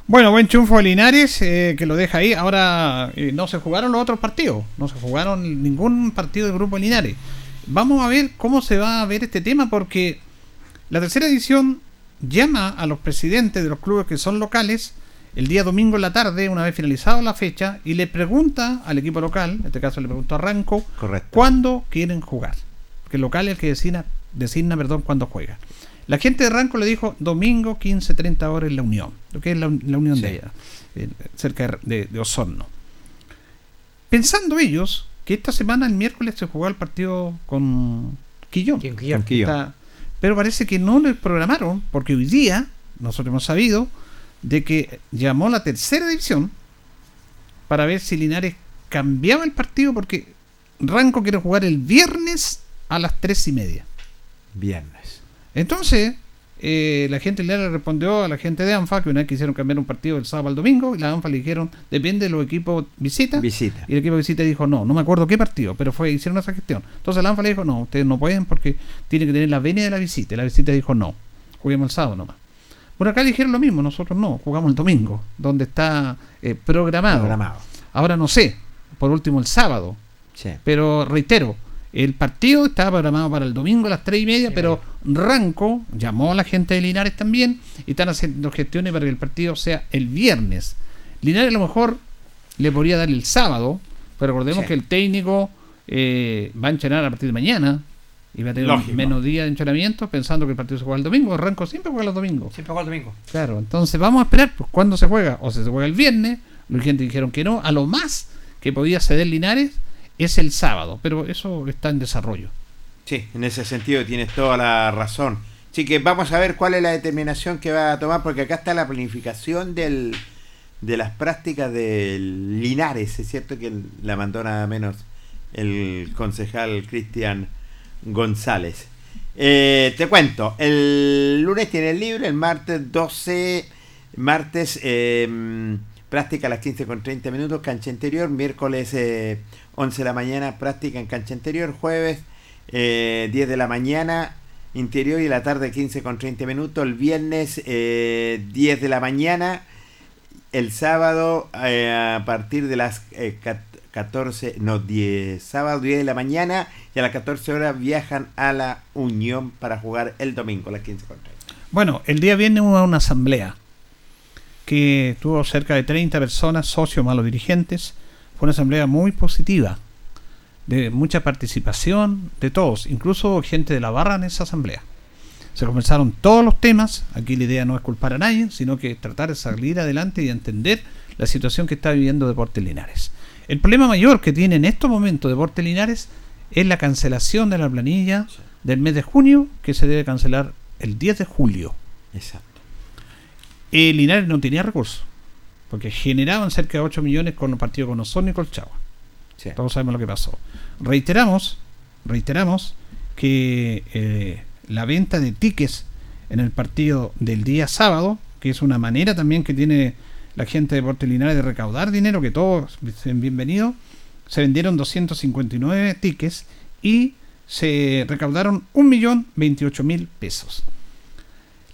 Bueno, buen triunfo de Linares, eh, que lo deja ahí. Ahora eh, no se jugaron los otros partidos, no se jugaron ningún partido del grupo Linares. Vamos a ver cómo se va a ver este tema, porque la tercera edición llama a los presidentes de los clubes que son locales el día domingo en la tarde, una vez finalizada la fecha, y le pregunta al equipo local, en este caso le preguntó a Ranco, Correcto. cuándo quieren jugar. Porque el local es el que designa, designa perdón, cuándo juega. La gente de Ranco le dijo domingo 15-30 horas en la Unión, lo que es la, la Unión de allá, eh, cerca de, de Osorno. Pensando ellos que esta semana, el miércoles, se jugó el partido con Quillón. Con Quillón. Con Quillón. Está- pero parece que no les programaron, porque hoy día nosotros hemos sabido de que llamó la tercera división para ver si Linares cambiaba el partido, porque Ranco quiere jugar el viernes a las tres y media. Viernes. Entonces, eh, la gente le respondió a la gente de ANFA que una vez quisieron cambiar un partido del sábado al domingo y la ANFA le dijeron, depende de los equipos visita. Visita. Y el equipo visita dijo, no, no me acuerdo qué partido, pero fue hicieron esa gestión. Entonces la ANFA le dijo, no, ustedes no pueden porque tienen que tener la venia de la visita. Y la visita dijo, no, juguemos el sábado nomás. Por acá dijeron lo mismo, nosotros no, jugamos el domingo, donde está eh, programado. Programado. Ahora no sé, por último el sábado. Sí. Pero reitero, el partido estaba programado para el domingo a las tres y media, pero Ranco llamó a la gente de Linares también y están haciendo gestiones para que el partido sea el viernes. Linares a lo mejor le podría dar el sábado, pero recordemos Sí. que el técnico eh, va a entrenar a partir de mañana y va a tener Lógico. menos días de entrenamiento pensando que el partido se juega el domingo. Ranco siempre juega los domingos. Siempre juega el domingo. Claro, entonces vamos a esperar pues, cuándo se juega. O se juega el viernes, los gente dijeron que no. A lo más que podía ceder Linares es el sábado, pero eso está en desarrollo. Sí, en ese sentido tienes toda la razón. Así que vamos a ver cuál es la determinación que va a tomar, porque acá está la planificación del, de las prácticas del Linares. Es cierto que la mandó nada menos el concejal Cristian González. Eh, te cuento, el lunes tiene libre, el martes 12, martes eh, práctica a las 15 con 30 minutos, cancha interior, miércoles eh, 11 de la mañana, práctica en cancha interior, jueves eh, 10 de la mañana, interior y la tarde 15 con 30 minutos, el viernes eh, 10 de la mañana, el sábado eh, a partir de las eh, cat- 14, no, 10, sábado 10 de la mañana y a las 14 horas viajan a la Unión para jugar el domingo a las 15 con 30. Bueno, el día viene hubo una asamblea que tuvo cerca de 30 personas, socios malos dirigentes. Fue una asamblea muy positiva, de mucha participación de todos, incluso gente de la barra en esa asamblea. Se conversaron todos los temas, aquí la idea no es culpar a nadie, sino que tratar de salir adelante y entender la situación que está viviendo Deportes Linares. El problema mayor que tiene en estos momentos Deportes Linares es la cancelación de la planilla del mes de junio, que se debe cancelar el 10 de julio. Exacto. Eh, Linares no tenía recursos, porque generaban cerca de 8 millones con los partidos con Osorno y Colchagua. Todos sabemos lo que pasó. Reiteramos, reiteramos que eh, la venta de tickets en el partido del día sábado, que es una manera también que tiene la gente de Deportes Linares de recaudar dinero, que todos sean bienvenidos, se vendieron 259 tickets y se recaudaron 1.028.000 pesos.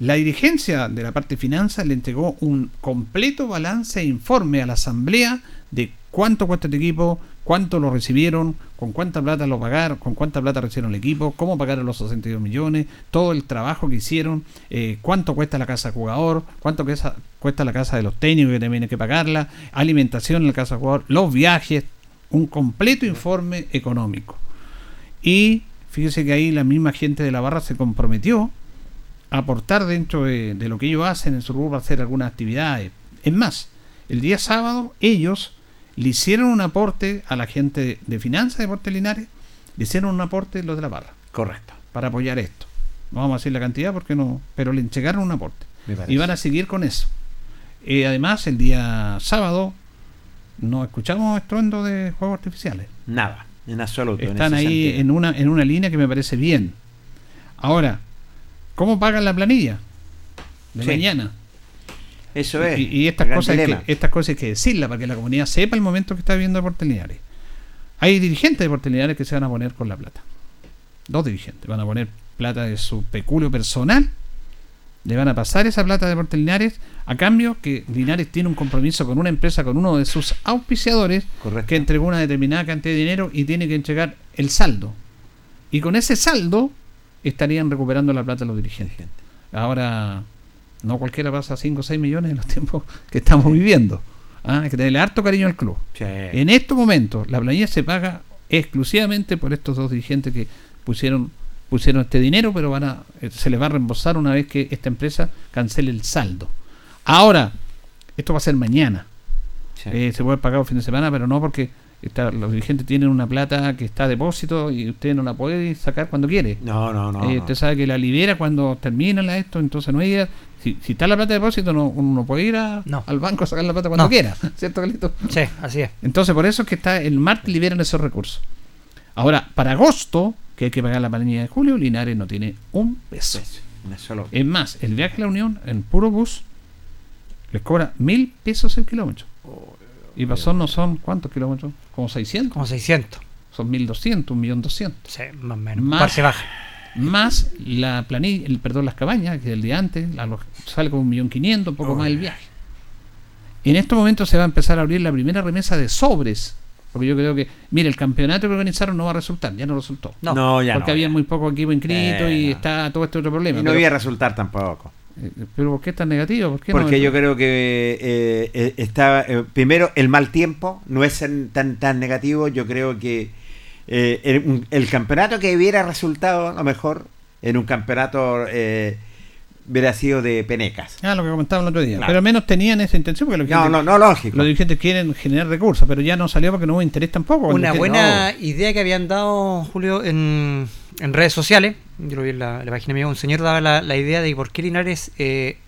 La dirigencia de la parte de finanzas le entregó un completo balance e informe a la asamblea de cuánto cuesta este equipo, cuánto lo recibieron, con cuánta plata lo pagaron, con cuánta plata recibieron el equipo, cómo pagaron los 62 millones, todo el trabajo que hicieron, eh, cuánto cuesta la casa de jugador, cuánto cuesta, la casa de los técnicos que también hay que pagarla, alimentación en la casa de jugador, los viajes, un completo informe económico. Y fíjese que ahí la misma gente de la barra se comprometió aportar dentro de, de lo que ellos hacen en su a hacer algunas actividades. Es más, el día sábado ellos le hicieron un aporte a la gente de, de finanzas de Deportes Linares, le hicieron un aporte los de la barra. Correcto. Para apoyar esto. No vamos a decir la cantidad porque no, pero le entregaron un aporte. Y van a seguir con eso. Eh, además, el día sábado no escuchamos estruendo de juegos artificiales. Nada, en absoluto. Están ahí sentido. en una, en una línea que me parece bien. Ahora, ¿cómo pagan la planilla? De Sí. mañana. Eso es. Y, y estas, cosas que, estas cosas hay que decirlas para que la comunidad sepa el momento que está viviendo Deportes Linares. Hay dirigentes de Deportes Linares que se van a poner con la plata. Dos dirigentes van a poner plata de su peculio personal. Le van a pasar esa plata de Deportes Linares a cambio que Linares tiene un compromiso con una empresa, con uno de sus auspiciadores, que entregó una determinada cantidad de dinero y tiene que entregar el saldo. Y con ese saldo estarían recuperando la plata los dirigentes. Ahora, no cualquiera pasa 5 o 6 millones en los tiempos que estamos viviendo. Ah, Hay que tenerle harto cariño al club. En estos momentos, la planilla se paga exclusivamente por estos dos dirigentes que pusieron pusieron este dinero, pero van a eh, se les va a reembolsar una vez que esta empresa cancele el saldo. Ahora, esto va a ser mañana. Eh, se puede pagar el fin de semana, pero no porque está- los dirigentes tienen una plata que está a depósito y usted no la puede sacar cuando quiere. No, no, no. Eh, no. Usted sabe que la libera cuando termina la esto, entonces no hay si, si está la plata de depósito, no, uno no puede ir a- al banco a sacar la plata cuando No. quiera, ¿cierto, Carlito? Sí, así es. Entonces, por eso es que está el martes liberan esos recursos. Ahora, para agosto, que hay que pagar la planilla de julio, Linares no tiene un peso. Es más, el viaje a la Unión en puro bus les cobra mil pesos el kilómetro. Y pasó no son, ¿cuántos kilómetros? ¿Como 600? Como 600. Son 1200, un millón doscientos. Sí, más o menos. Más, Parte baja. más la planilla, el, perdón, las cabañas, que el día antes, la- sale como un millón quinientos, un poco más el viaje. En estos momentos se va a empezar a abrir la primera remesa de sobres. Porque yo creo que, mire, el campeonato que organizaron no va a resultar, ya no resultó. No. No, ya Porque no, había ya. muy pocos equipos inscritos Eh, y no. está todo este otro problema. Y no pero- iba a resultar tampoco. Eh, pero ¿por qué es tan negativo? ¿Por qué Porque no? yo creo que eh, eh, está eh, primero el mal tiempo no es tan tan negativo. Yo creo que eh, el, campeonato que hubiera resultado a lo mejor en un campeonato eh, hubiera sido de penecas. Ah, lo que comentaban el otro día. Claro. Pero al menos tenían esa intención porque los No, no, no, lógico. Los dirigentes quieren generar recursos, pero ya no salió porque no hubo interés tampoco. Una buena idea que habían dado, Julio, en, en redes sociales, yo lo vi en la, la página mía, un señor daba la, la idea de por qué Linares, eh,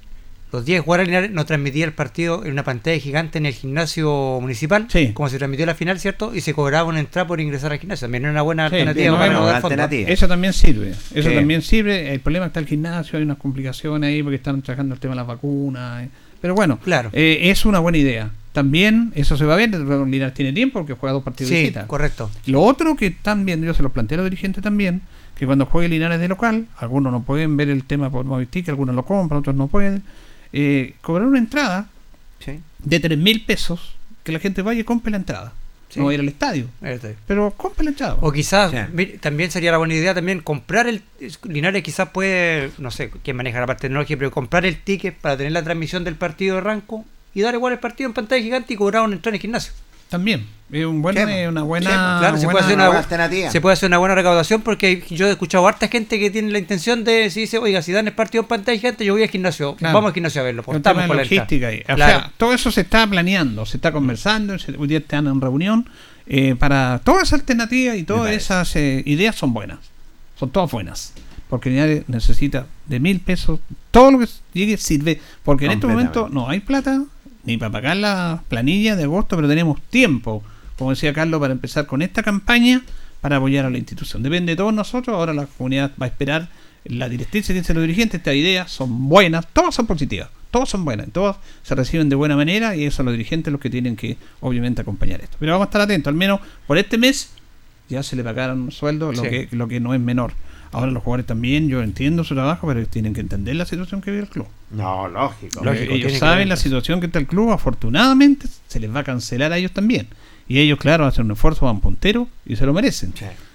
los días de jugar a Linares, no transmitía el partido en una pantalla gigante en el gimnasio municipal, como se transmitió la final, ¿cierto? Y se cobraba una entrada por ingresar al gimnasio. También era una buena Sí, alternativa no, para no, recaudar fondos. Eso también sirve. Eso Sí. también sirve. El problema está el gimnasio, hay unas complicaciones ahí porque están trabajando el tema de las vacunas. eh. Pero bueno, Claro. eh, es una buena idea. También eso se va a ver. Linares tiene tiempo porque juega dos partidos Sí, correcto. Lo otro que están viendo, yo se los planteé a los dirigentes también, que cuando juegue Linares de local, algunos no pueden ver el tema por Movistic, algunos lo compran, otros no pueden, eh, cobrar una entrada de 3 mil pesos, que la gente vaya y compre la entrada. Sí. No va a ir al estadio. Pero compre la entrada. O quizás mire, también sería la buena idea también comprar el Linares quizás puede, no sé quién maneja la parte tecnológica, pero comprar el ticket para tener la transmisión del partido de Ranco y dar igual el partido en pantalla gigante y cobrar un entrada en el gimnasio. También. Es un buen, eh, una buena. claro, se, puede hacer una, buena alternativa. se puede hacer una buena recaudación porque yo he escuchado a harta gente que tiene la intención de si dice, oiga, si dan el partido en pantalla gigante, yo voy al gimnasio, Claro. vamos al gimnasio a verlo, portamos por la logística ahí. O Claro. sea, todo eso se está planeando, se está conversando, hoy día están en reunión eh, para todas esas alternativas y todas esas eh, ideas son buenas. Son todas buenas. Porque Linares necesita de mil pesos, todo lo que llegue sirve. Porque en este momento no hay plata ni para pagar la planilla de agosto, pero tenemos tiempo, como decía Carlos, para empezar con esta campaña para apoyar a la institución. Depende de todos nosotros, ahora la comunidad va a esperar la directriz dicen los dirigentes, estas ideas son buenas, todas son positivas, todas son buenas, todas se reciben de buena manera y eso son los dirigentes los que tienen que obviamente acompañar esto. Pero vamos a estar atentos, al menos por este mes ya se le pagaron sueldos, lo, Sí. que, lo que no es menor. Ahora los jugadores también, yo entiendo su trabajo, pero tienen que entender la situación que vive el club. No, lógico. Porque ellos saben la situación que está el club, afortunadamente se les va a cancelar a ellos también. Y ellos, claro, hacen un esfuerzo, van punteros y se lo merecen.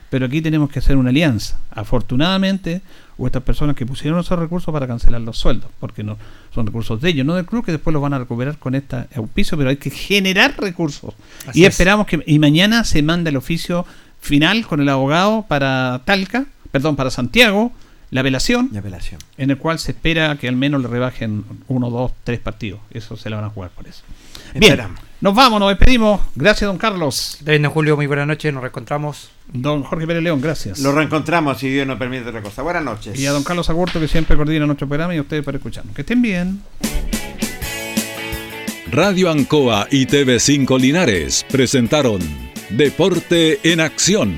Pero aquí tenemos que hacer una alianza. Afortunadamente, hubo estas personas que pusieron esos recursos para cancelar los sueldos, porque no son recursos de ellos, no del club, que después los van a recuperar con este auspicio, pero hay que generar recursos. Así y es. esperamos que y mañana se manda el oficio final con el abogado para Talca, perdón, para Santiago, la apelación, Y apelación. en el cual se espera que al menos le rebajen uno, dos, tres partidos. Eso se la van a jugar por eso. Bien, Esperamos. nos vamos, nos despedimos. Gracias, don Carlos. David Julio, muy buenas noches, nos reencontramos. Don Jorge Pérez León, gracias. Lo reencontramos si Dios nos permite otra cosa. Buenas noches. Y a don Carlos Agurto, que siempre coordina nuestro programa, y a ustedes por escucharnos. Que estén bien. Radio Ancoa y TV5 Linares presentaron Deporte en Acción.